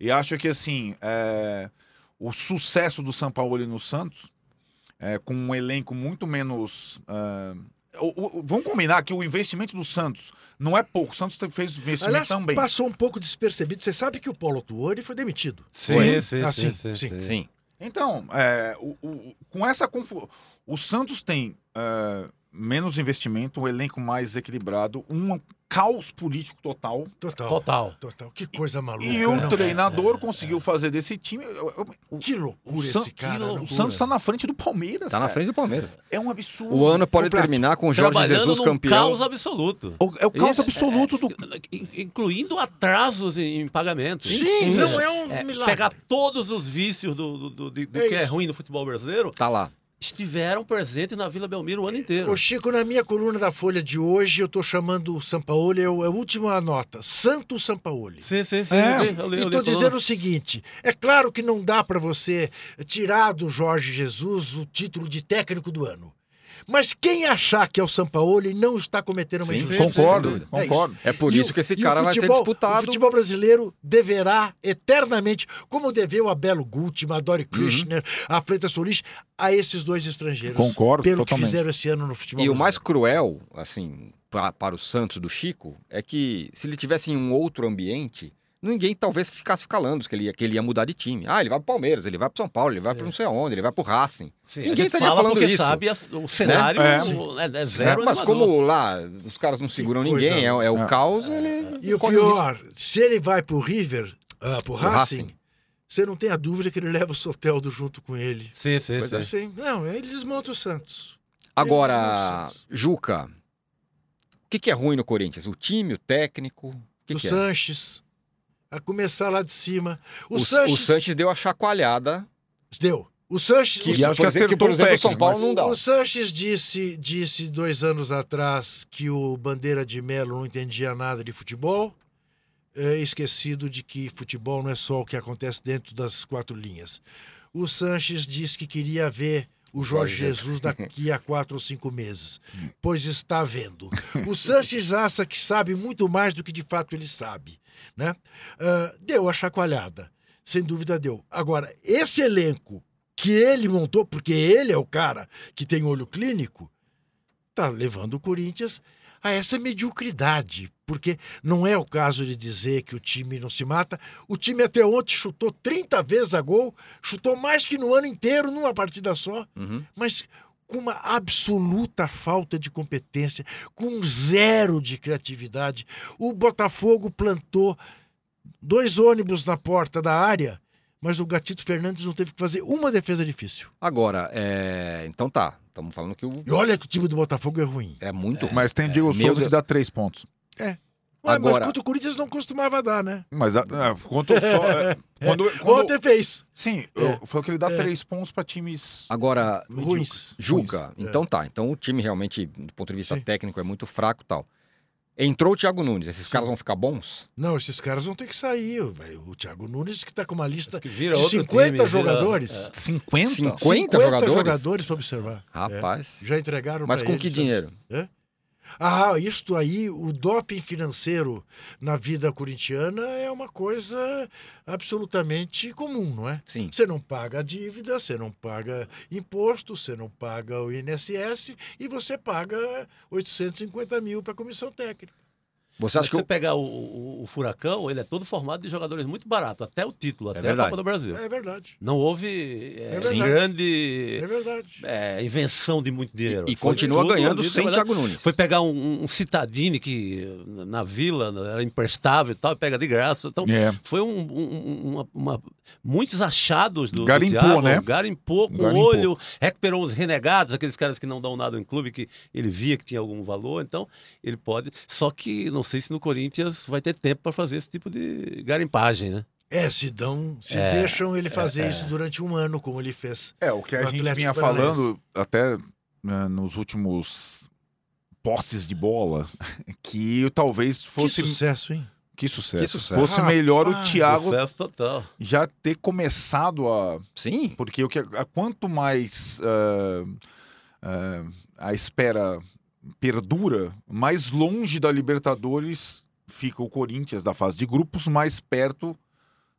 E acho que assim, é, o sucesso do São Paulo no Santos, é, com um elenco muito menos. é, o- o- vamos combinar que o investimento do Santos não é pouco. O Santos fez investimento Aliás, também. passou um pouco despercebido. Você sabe que o Paulo Tuori foi demitido. Sim, sim, Ah, sim, sim, sim, sim. Sim. Então, é, o- o- com essa confu- o Santos tem é, menos investimento, um elenco mais equilibrado, um caos político total. Total. Total. Total. Que coisa maluca. E o não? treinador conseguiu fazer desse time. Que loucura o San- esse cara. que lou- o loucura. Santos está na frente do Palmeiras. Tá na frente do Palmeiras. É um absurdo. O ano pode completo. terminar com o Jorge Trabalhando Jesus campeão. caos absoluto. O- É o caos Isso, absoluto do. In- Incluindo atrasos em em pagamentos. Sim, Isso. não é um É, milagre. pegar todos os vícios do, do- do- de- do É que é ruim no futebol brasileiro, Tá lá. Estiveram presentes na Vila Belmiro o ano inteiro. Ô Chico, na minha coluna da Folha de hoje, eu tô chamando o Sampaoli, é o- é a última nota, Santo Sampaoli. Sim, sim, sim. É. E coluna. dizendo o seguinte: é claro que não dá para você tirar do Jorge Jesus o título de técnico do ano. Mas quem achar que é o Sampaoli não está cometendo uma Sim, injustiça. Concordo. É isso. concordo. É por E isso o- que esse o cara vai ser futebol- disputado. O futebol brasileiro deverá eternamente, como deveu a Belo Guti, a Dori Kirchner, a Freitas Solis, a esses dois estrangeiros. Concordo, Pelo totalmente. que fizeram esse ano no futebol E o brasileiro. mais cruel, assim, pra- para o Santos do Chico, é que se ele tivesse em um outro ambiente, ninguém talvez ficasse falando que ele, ia, que ele ia mudar de time. Ah, ele vai pro Palmeiras, ele vai pro São Paulo, ele vai pro não sei aonde, ele vai pro Racing. Sim, Ninguém a gente estaria fala falando porque isso, sabe o cenário É. é, é zero Mas animador. como lá os caras não seguram coisa ninguém, é, é o É. caos, ele. E o risco. pior, se ele vai pro River, ah, pro Racing, Racing. você não tem a dúvida que ele leva o Soteldo junto com ele. Sim, sim, Pois sim. é. Sim, não, ele desmonta o Santos. Agora, Ele desmonta Juca, o que, que é ruim no Corinthians? O time, o técnico? O que, o que é? A começar lá de cima. O, O, Sanches o Sanches deu a chacoalhada. deu. O Sanches, Que, o acho por que que, acertou por o exemplo, o São Paulo mas- não dá. O Sanches disse, disse dois anos atrás que o Bandeira de Melo não entendia nada de futebol, é, esquecido de que futebol não é só o que acontece dentro das quatro linhas. O Sanches disse que queria ver o Jorge Jesus daqui a quatro ou cinco meses, pois está vendo. O Sanches acha que sabe muito mais do que de fato ele sabe. Né? Ah, deu a chacoalhada, sem dúvida deu. Agora, esse elenco que ele montou, porque ele é o cara que tem olho clínico, tá levando o Corinthians a essa mediocridade. Porque não é o caso de dizer que o time não se mata. O time até ontem chutou 30 vezes a gol, chutou mais que no ano inteiro, numa partida só, Uhum. mas com uma absoluta falta de competência, com zero de criatividade. O Botafogo plantou dois ônibus na porta da área, mas o Gatito Fernandes não teve que fazer uma defesa difícil. Agora, é... então tá. Estamos falando que o... E olha que o time do Botafogo é ruim. é muito. Mas tem o Diego Meu Souza Deus. que dá três pontos. Ué, Agora- Mas quanto o Corinthians não costumava dar, né? Mas a- é, quanto só. é, quando, quando- Ontem fez. sim, É. eu, foi que ele dá É. três pontos para times. Agora, Ruins. Juca, Ruins. então tá. Então o time realmente, do ponto de vista Sim. técnico, é muito fraco e tal. Entrou o Thiago Nunes, esses Sim. caras vão ficar bons? Não, esses caras vão ter que sair. velho. O Thiago Nunes que tá com uma lista Que vira de outro 50 time, vira- jogadores. 50? 50 50 jogadores? jogadores para observar. Rapaz. Já entregaram Mas pra com eles, que já- dinheiro? Ah, isto aí, o doping financeiro na vida corintiana é uma coisa absolutamente comum, não é? Sim. Você não paga a dívida, você não paga imposto, você não paga o INSS e você paga 850 mil para a comissão técnica. Você Mas acha se que você o... pegar o, o- o Furacão, ele é todo formado de jogadores muito baratos, até o título, até a. Copa do Brasil. É verdade. Não houve é, É verdade. grande É verdade. é, invenção de muito dinheiro. E Foi continua ganhando sem Thiago Nunes. Foi pegar um, um Citadini que na vila era imprestável e tal, e pega de graça. Então, É. foi um, um- uma, uma- muitos achados do, do Garimpou, Thiago, né? Garimpou com Garimpou. olho, recuperou os renegados, aqueles caras que não dão nada em clube, que ele via que tinha algum valor, então ele pode. Só que não sei se no Corinthians vai ter tempo para fazer esse tipo de garimpagem, né? É, se dão, se É, deixam ele fazer isso durante um ano, como ele fez. É, o que a gente vinha falando até né, nos últimos posses de bola, que talvez fosse. que sucesso, hein? que sucesso. Que sucesso. Fosse melhor o Thiago já ter começado a. Sim. Porque o que, a- quanto mais ah, ah, a espera perdura, mais longe da Libertadores fica o Corinthians da fase de grupos, mais perto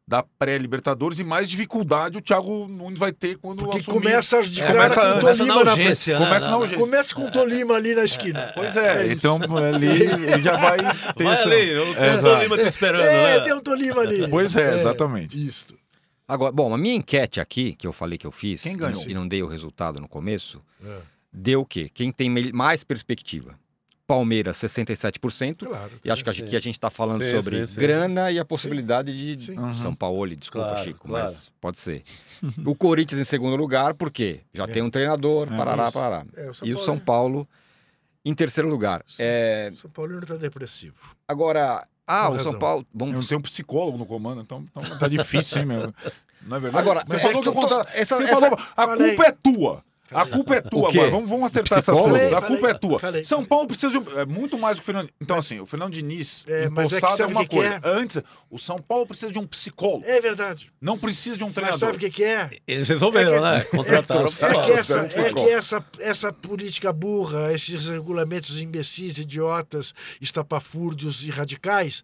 da pré-Libertadores e mais dificuldade o Thiago Nunes vai ter quando Porque assumir. começa de É, cara começa com o. Começa na Tolima na frente. né? Começa na Na- urgência. Começa com o Tolima ali na esquina. Pois é, isso. então ali ele já vai ter Vai essa- ali, o É, Tolima Lima te esperando, É, né? tem um Tolima ali. Pois é, exatamente. Isso. Agora, bom, a minha enquete aqui, que eu falei que eu fiz, Quem ganhou? e não dei o resultado no começo, É. deu o quê? Quem tem mais perspectiva? Palmeiras, 67%. Claro. E acho que aqui a gente está falando Sim, sobre sim, sim. grana e a possibilidade de Sim. Uhum. São Paulo, desculpa, Claro, Chico, claro. mas pode ser. o Corinthians em segundo lugar, por quê? Já É. tem um treinador, É. parará, Isso. parará. É, o São E o Paulo São é- Paulo em terceiro lugar. Sim. É, O São Paulino tá depressivo. agora, ah, Com o São razão. Paulo. Eu não Vamos tenho um psicólogo no comando, então, então tá difícil, hein, meu? Não é verdade? Agora, você mas falou é que que eu tô- essa- você essa- falou, a culpa é tua. A culpa é tua. Vamos, vamos acertar essas coisas. A Falei, culpa é falei, tua. falei. São Paulo precisa de um, é muito mais do que o Fernando. Então, assim, o Fernando Diniz, É, mas é que empossado é, sabe uma que que coisa. é? Antes, o São Paulo precisa de um psicólogo. É verdade. Não precisa de um Mas treinador. sabe o que, que é? Eles resolveram, É que- né? Contrataram o É psicólogo. que, essa, um é que essa, essa política burra, esses regulamentos imbecis, idiotas, estapafúrdios e radicais,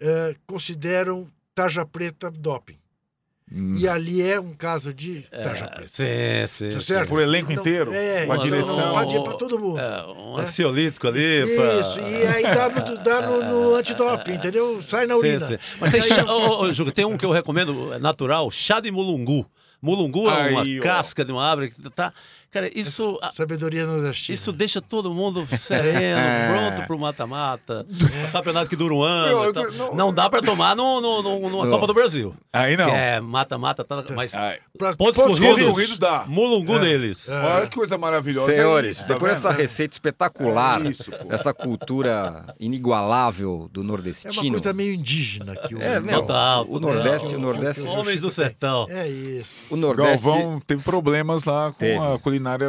eh, consideram tarja preta doping. Hum. E ali é um caso de tarja preta. Sim, sim. Tá sim. certo? Por elenco Não- inteiro, é, com a não- direção. Não pode ir pra todo mundo. É, um né? ansiolítico ali. pra- Isso, e aí dá no, dá no, no antidoping, entendeu? Sai na Sim, urina. sim. Mas tem chá, ô, ô, Júlio, tem um que eu recomendo, é natural, chá de mulungu. Mulungu é uma ó. casca de uma árvore que tá. Cara, isso, a- Sabedoria nordestina. isso deixa todo mundo sereno, pronto pro mata-mata. Campeonato que dura um ano. E tal. eu- não- Não dá pra tomar no, no, no- numa Não. Copa do Brasil. Aí não. Que é mata-mata, tá, mas Aí. Pra- pontos, pontos corridos, corridos dá. mulungu É. neles. É. Olha que coisa maravilhosa. Senhores, É tá depois dessa receita espetacular, É isso, essa cultura inigualável do É uma nordestino. coisa meio indígena aqui. o- É, meu, Total, o total. Nordeste, o Nordeste, Homens do sertão. É isso. o Nordeste, Galvão teve problemas lá com Teve. a culinária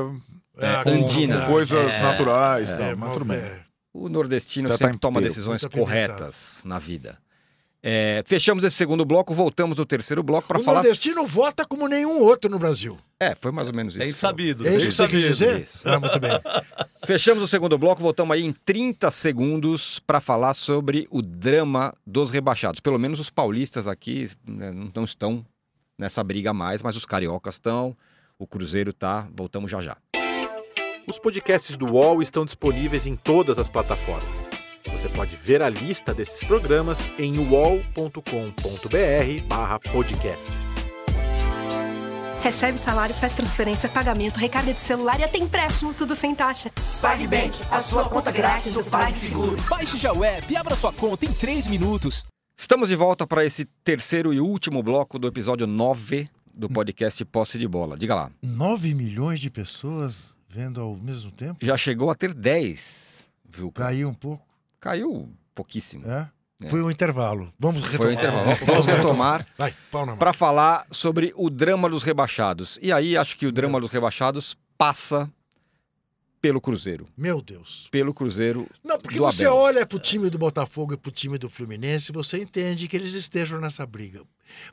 É, com, andina. com coisas É. naturais É, tal, mas tudo bem. é. o nordestino Já tá sempre toma inteiro. decisões corretas na vida. É, fechamos esse segundo bloco, voltamos no terceiro bloco para O falar. nordestino vota como nenhum outro no Brasil. É, foi mais ou menos isso. Bem sabido. É isso que dizer? Isso. Ah, muito bem. Fechamos o segundo bloco, voltamos aí em 30 segundos para falar sobre o drama dos rebaixados. Pelo menos os paulistas aqui né, não estão nessa briga mais, mas os cariocas estão, o Cruzeiro tá. Voltamos já já. Os podcasts do UOL estão disponíveis em todas as plataformas. Você pode ver a lista desses programas em uol.com.br/podcasts. Recebe salário, faz transferência, pagamento, recarga de celular e até empréstimo, tudo sem taxa. PagBank, a sua conta grátis do PagSeguro. Baixe já o app e abra sua conta em 3 minutos. Estamos de volta para esse terceiro e último bloco do episódio 9 do podcast Posse de Bola. Diga lá. 9 milhões de pessoas vendo ao mesmo tempo? Já chegou a ter 10, viu? Caiu um pouco, Caiu pouquíssimo. é? É. Foi um intervalo. Vamos retomar. Foi o intervalo. Vamos retomar para falar sobre o drama dos rebaixados. E aí acho que o drama dos rebaixados passa pelo Cruzeiro. Meu Deus. Pelo Cruzeiro. Não, porque você Abel. olha pro time do Botafogo e pro time do Fluminense, você entende que eles estejam nessa briga.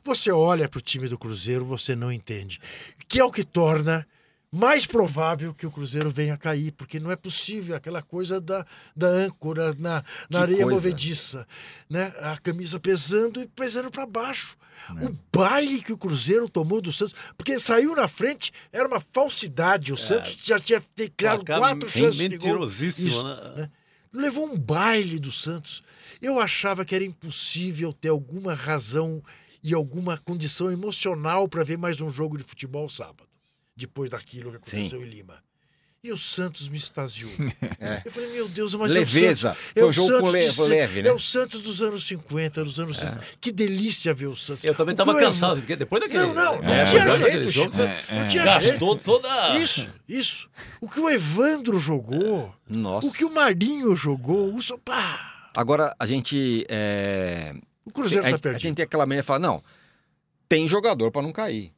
Você olha pro time do Cruzeiro, você não entende. Que é o que torna mais provável que o Cruzeiro venha a cair, porque não é possível aquela coisa da, da âncora na, na areia coisa. movediça, né? A camisa pesando e pesando para baixo. É. O baile que o Cruzeiro tomou do Santos, porque saiu na frente, era uma falsidade. O Santos já tinha criado Placar quatro chances de gol. Isso, né? né? levou um baile do Santos. Eu achava que era impossível ter alguma razão e alguma condição emocional para ver mais um jogo de futebol sábado, depois daquilo que aconteceu em Lima. E o Santos me extasiou. É. Eu falei, meu Deus, mas Leveza. é o Santos. Foi é um o jogo Santos com le- de foi se- leve, né? É o Santos dos anos 50, dos anos 60. Que delícia ver o Santos. Eu também estava cansado, porque depois daquele. Não, não, não é, tinha jeito, Chico. É, Não é. tinha gastou jeito. toda. Isso, isso. O que o Evandro jogou, Nossa. o que o Marinho jogou, o so- pá, Agora a gente. é, o Cruzeiro a, tá gente- a perdido. gente tem aquela maneira de falar, não, tem jogador para não cair.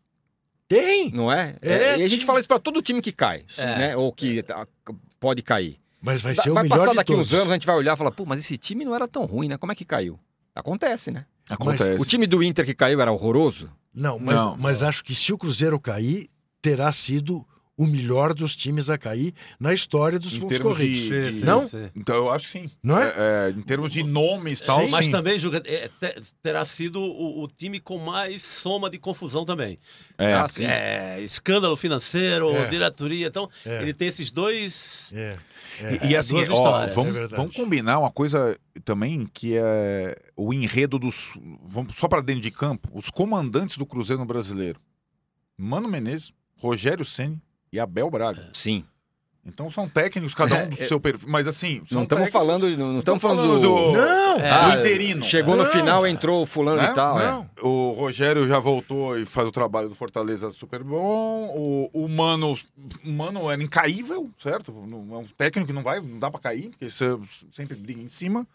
Tem, Não é? É, e a gente fala isso para todo time que cai, É. né? Ou que tá- pode cair. mas vai ser o vai melhor passar de daqui todos. uns anos, a gente vai olhar e falar, pô, mas esse time não era tão ruim, né? Como é que caiu? Acontece, né? Acontece. O time do Inter que caiu era horroroso? Não, mas, Não. mas acho que se o Cruzeiro cair, terá sido o melhor dos times a cair na história dos Em pontos termos corridos. de- de- Não? Então eu acho que sim. Não é? É, em termos de nomes e tal, Sim. Mas sim. também, Juca, é, te- terá sido o, o time com mais soma de confusão também. É. Ah, sim. É, escândalo financeiro, É. diretoria. Então, É. ele tem esses dois. É. E, e assim, duas ó, histórias, vamos, é vamos combinar uma coisa também que é o enredo dos. Vamos só para dentro de campo, os comandantes do Cruzeiro no brasileiro: Mano Menezes, Rogério Ceni e Abel Braga. Sim. Então são técnicos, cada um do É, é- seu perfil. Mas assim, são Não estamos falando, não não estamos falando do. Não! É. do interino. Chegou no Não. final, entrou o fulano Né? e tal. é. Não. O Rogério já voltou e faz o trabalho do Fortaleza super bom. O, o Mano, o Mano era incaível, certo? Não- É um técnico que não vai, não dá pra cair, porque você sempre briga em cima.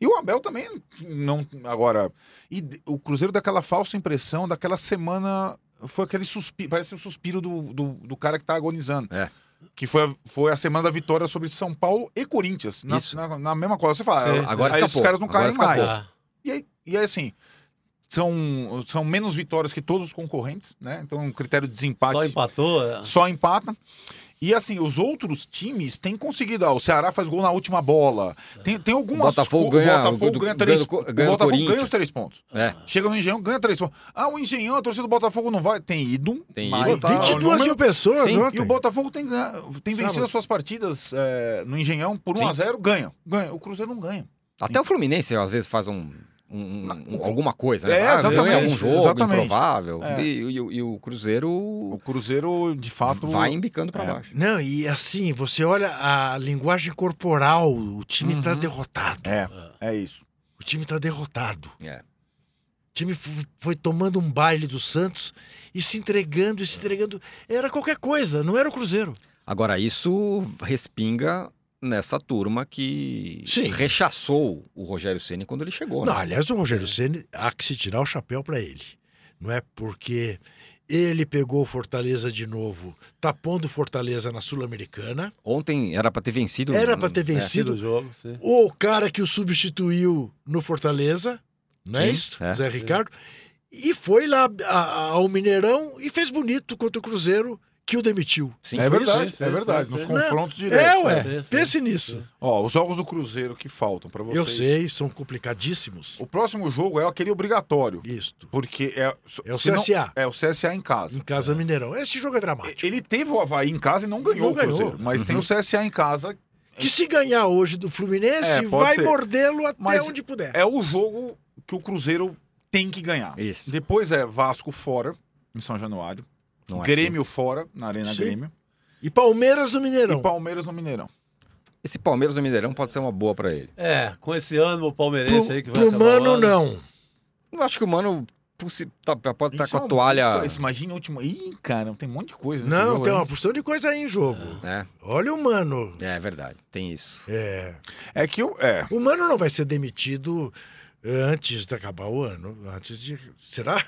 E o Abel também não. Agora, e o Cruzeiro daquela falsa impressão, daquela semana. Foi aquele suspiro, parece o suspiro do, do, do cara que tá agonizando. É. Que foi, a- foi a semana da vitória sobre São Paulo e Corinthians. Na, Isso. na, na mesma coisa. Você fala, Sim, sim. Agora aí escapou. esses caras não Agora caem mais. escapou. Ah, E aí, e aí, assim, são, são menos vitórias que todos os concorrentes, né? Então, um critério de desempate só empatou. é. só empata. E assim, os outros times têm conseguido. ó, o Ceará faz gol na última bola. Tem, tem algumas. O Botafogo co- ganha- o Botafogo do- ganha três. o ganha do Botafogo ganha os três pontos. É. Chega no Engenhão, ganha três pontos. Ah, o Engenhão, a torcida do Botafogo não vai. Tem ido. Tem mas ido, tá, tá. o 22 número- mil pessoas Sim, ontem. E o Botafogo tem, tem vencido as suas partidas é, no Engenhão por Sim. 1x0, ganha. ganha. O Cruzeiro não ganha. Até o Fluminense às vezes faz um, um- um- alguma coisa, né? É, Ah, ganha exatamente, algum jogo exatamente. improvável. É. E, e o- e o Cruzeiro O Cruzeiro, de fato. vai embicando pra É. baixo. Não, e assim, você olha a linguagem corporal, o time tá Uhum. derrotado. É, é isso. O time tá derrotado. É. O time foi tomando um baile do Santos e se entregando e se entregando. Era qualquer coisa, não era o Cruzeiro. Agora, isso respinga nessa turma que Sim. rechaçou o Rogério Ceni quando ele chegou. Não, né? aliás, o Rogério Ceni há que se tirar o chapéu para ele. Não é porque ele pegou o Fortaleza de novo, tá pondo o Fortaleza na Sul-Americana. Ontem era pra ter vencido. Era pra ter É. vencido. do jogo, sim. O cara que o substituiu no Fortaleza, não é Sim, isso? é. Zé Ricardo. E foi lá a- a- ao Mineirão e fez bonito contra o Cruzeiro, que o demitiu. Sim, é foi verdade, isso? é verdade. Nos confrontos diretos. É, é. ué. Sim. Pense nisso. Ó, os jogos do Cruzeiro que faltam pra vocês. Eu sei, são complicadíssimos. O próximo jogo é aquele obrigatório. Isto. Porque é. É o se não- CSA, é o CSA em casa. em Casa Mineirão. Esse jogo é dramático. Ele teve o Havaí em casa e não ganhou Não o ganhou. Cruzeiro. Mas tem o CSA em casa. Que se ganhar hoje do Fluminense, É, vai mordê-lo até Mas onde puder. É o jogo que o Cruzeiro tem que ganhar. Isso. Depois é Vasco fora, em São Januário. Não é Grêmio fora, na Arena Sim. Grêmio. E Palmeiras no Mineirão. E Palmeiras no Mineirão. Esse Palmeiras do Mineirão pode ser uma boa pra ele. É, com esse ano o palmeirense aí que Pro, vai pro o Mano, ano. não. Eu acho que o Mano possi- tá- pode estar Isso com é a um- toalha. isso- Imagina o último. Ih, cara, tem um monte de coisa. nesse Não, jogo tem aí. uma porção de coisa aí em jogo. É, Olha o Mano. é verdade, tem isso. É. É que o. É. O Mano não vai ser demitido antes de acabar o ano. Antes de. Será?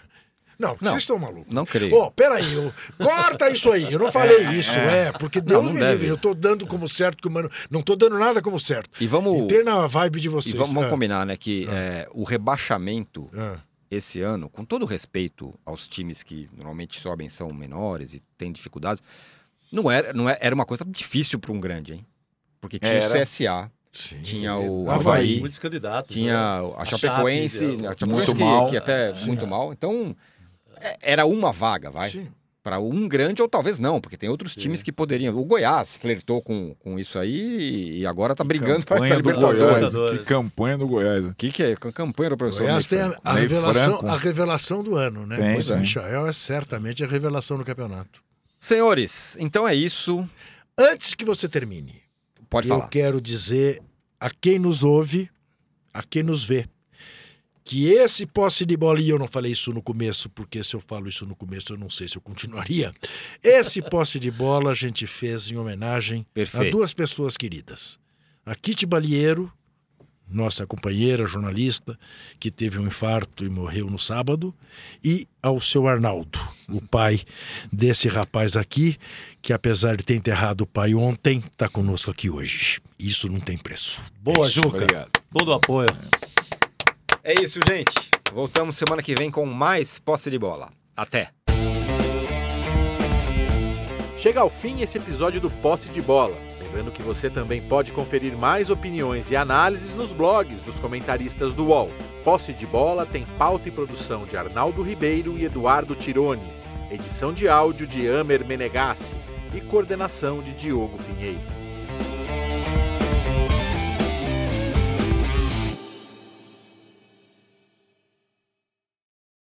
Não, Não. vocês estão malucos. Não creio. Ô, peraí, eu- corta isso aí. Eu não falei isso, é, porque Deus não me deve. livre. Eu tô dando como certo que o Mano. Não tô dando nada como certo. E vamos, Entrei na vibe de e vocês. vamos, vamos Ah, combinar, né, que é, o rebaixamento ah. esse ano, com todo respeito aos times que normalmente sobem são menores e têm dificuldades, não era, não é- era uma coisa difícil para um grande, hein? Porque tinha Era. o CSA, Sim. tinha o Havaí. Havaí, Muitos candidatos. tinha né? a A Chapecoense, Chape, a muito Chapecoense que, mal. que até Sim. muito mal. Então, é- era uma vaga, vai. Sim. Para um grande ou talvez não, porque tem outros Sim. times que poderiam. O Goiás flertou com, com isso aí e agora tá brigando para do Libertadores. Goiás. Que campanha do Goiás. O que, que é? A campanha do professor Goiás Ney tem a, Franco. a Ney revelação, Franco. a revelação do ano, né? Tem, Pois o tem. Michael é certamente a revelação do campeonato. Senhores, então é isso. Antes que você termine, Pode eu falar. quero dizer a quem nos ouve, a quem nos vê, que esse posse de bola, e eu não falei isso no começo, porque se eu falo isso no começo eu não sei se eu continuaria. Esse posse de bola a gente fez em homenagem a Perfeito. duas pessoas queridas. A Kitty Balieiro, nossa companheira, jornalista, que teve um infarto e morreu no sábado, e ao seu Arnaldo, o pai desse rapaz aqui, que apesar de ter enterrado o pai ontem, está conosco aqui hoje. Isso não tem preço. Boa, Isso. Juca. Obrigado. Todo o apoio. É isso, gente. Voltamos semana que vem com mais posse de bola. Até. Chega ao fim esse episódio do Posse de Bola. Lembrando que você também pode conferir mais opiniões e análises nos blogs dos comentaristas do UOL. Posse de Bola tem pauta e produção de Arnaldo Ribeiro e Eduardo Tironi, edição de áudio de Amer Menegassi e coordenação de Diogo Pinheiro.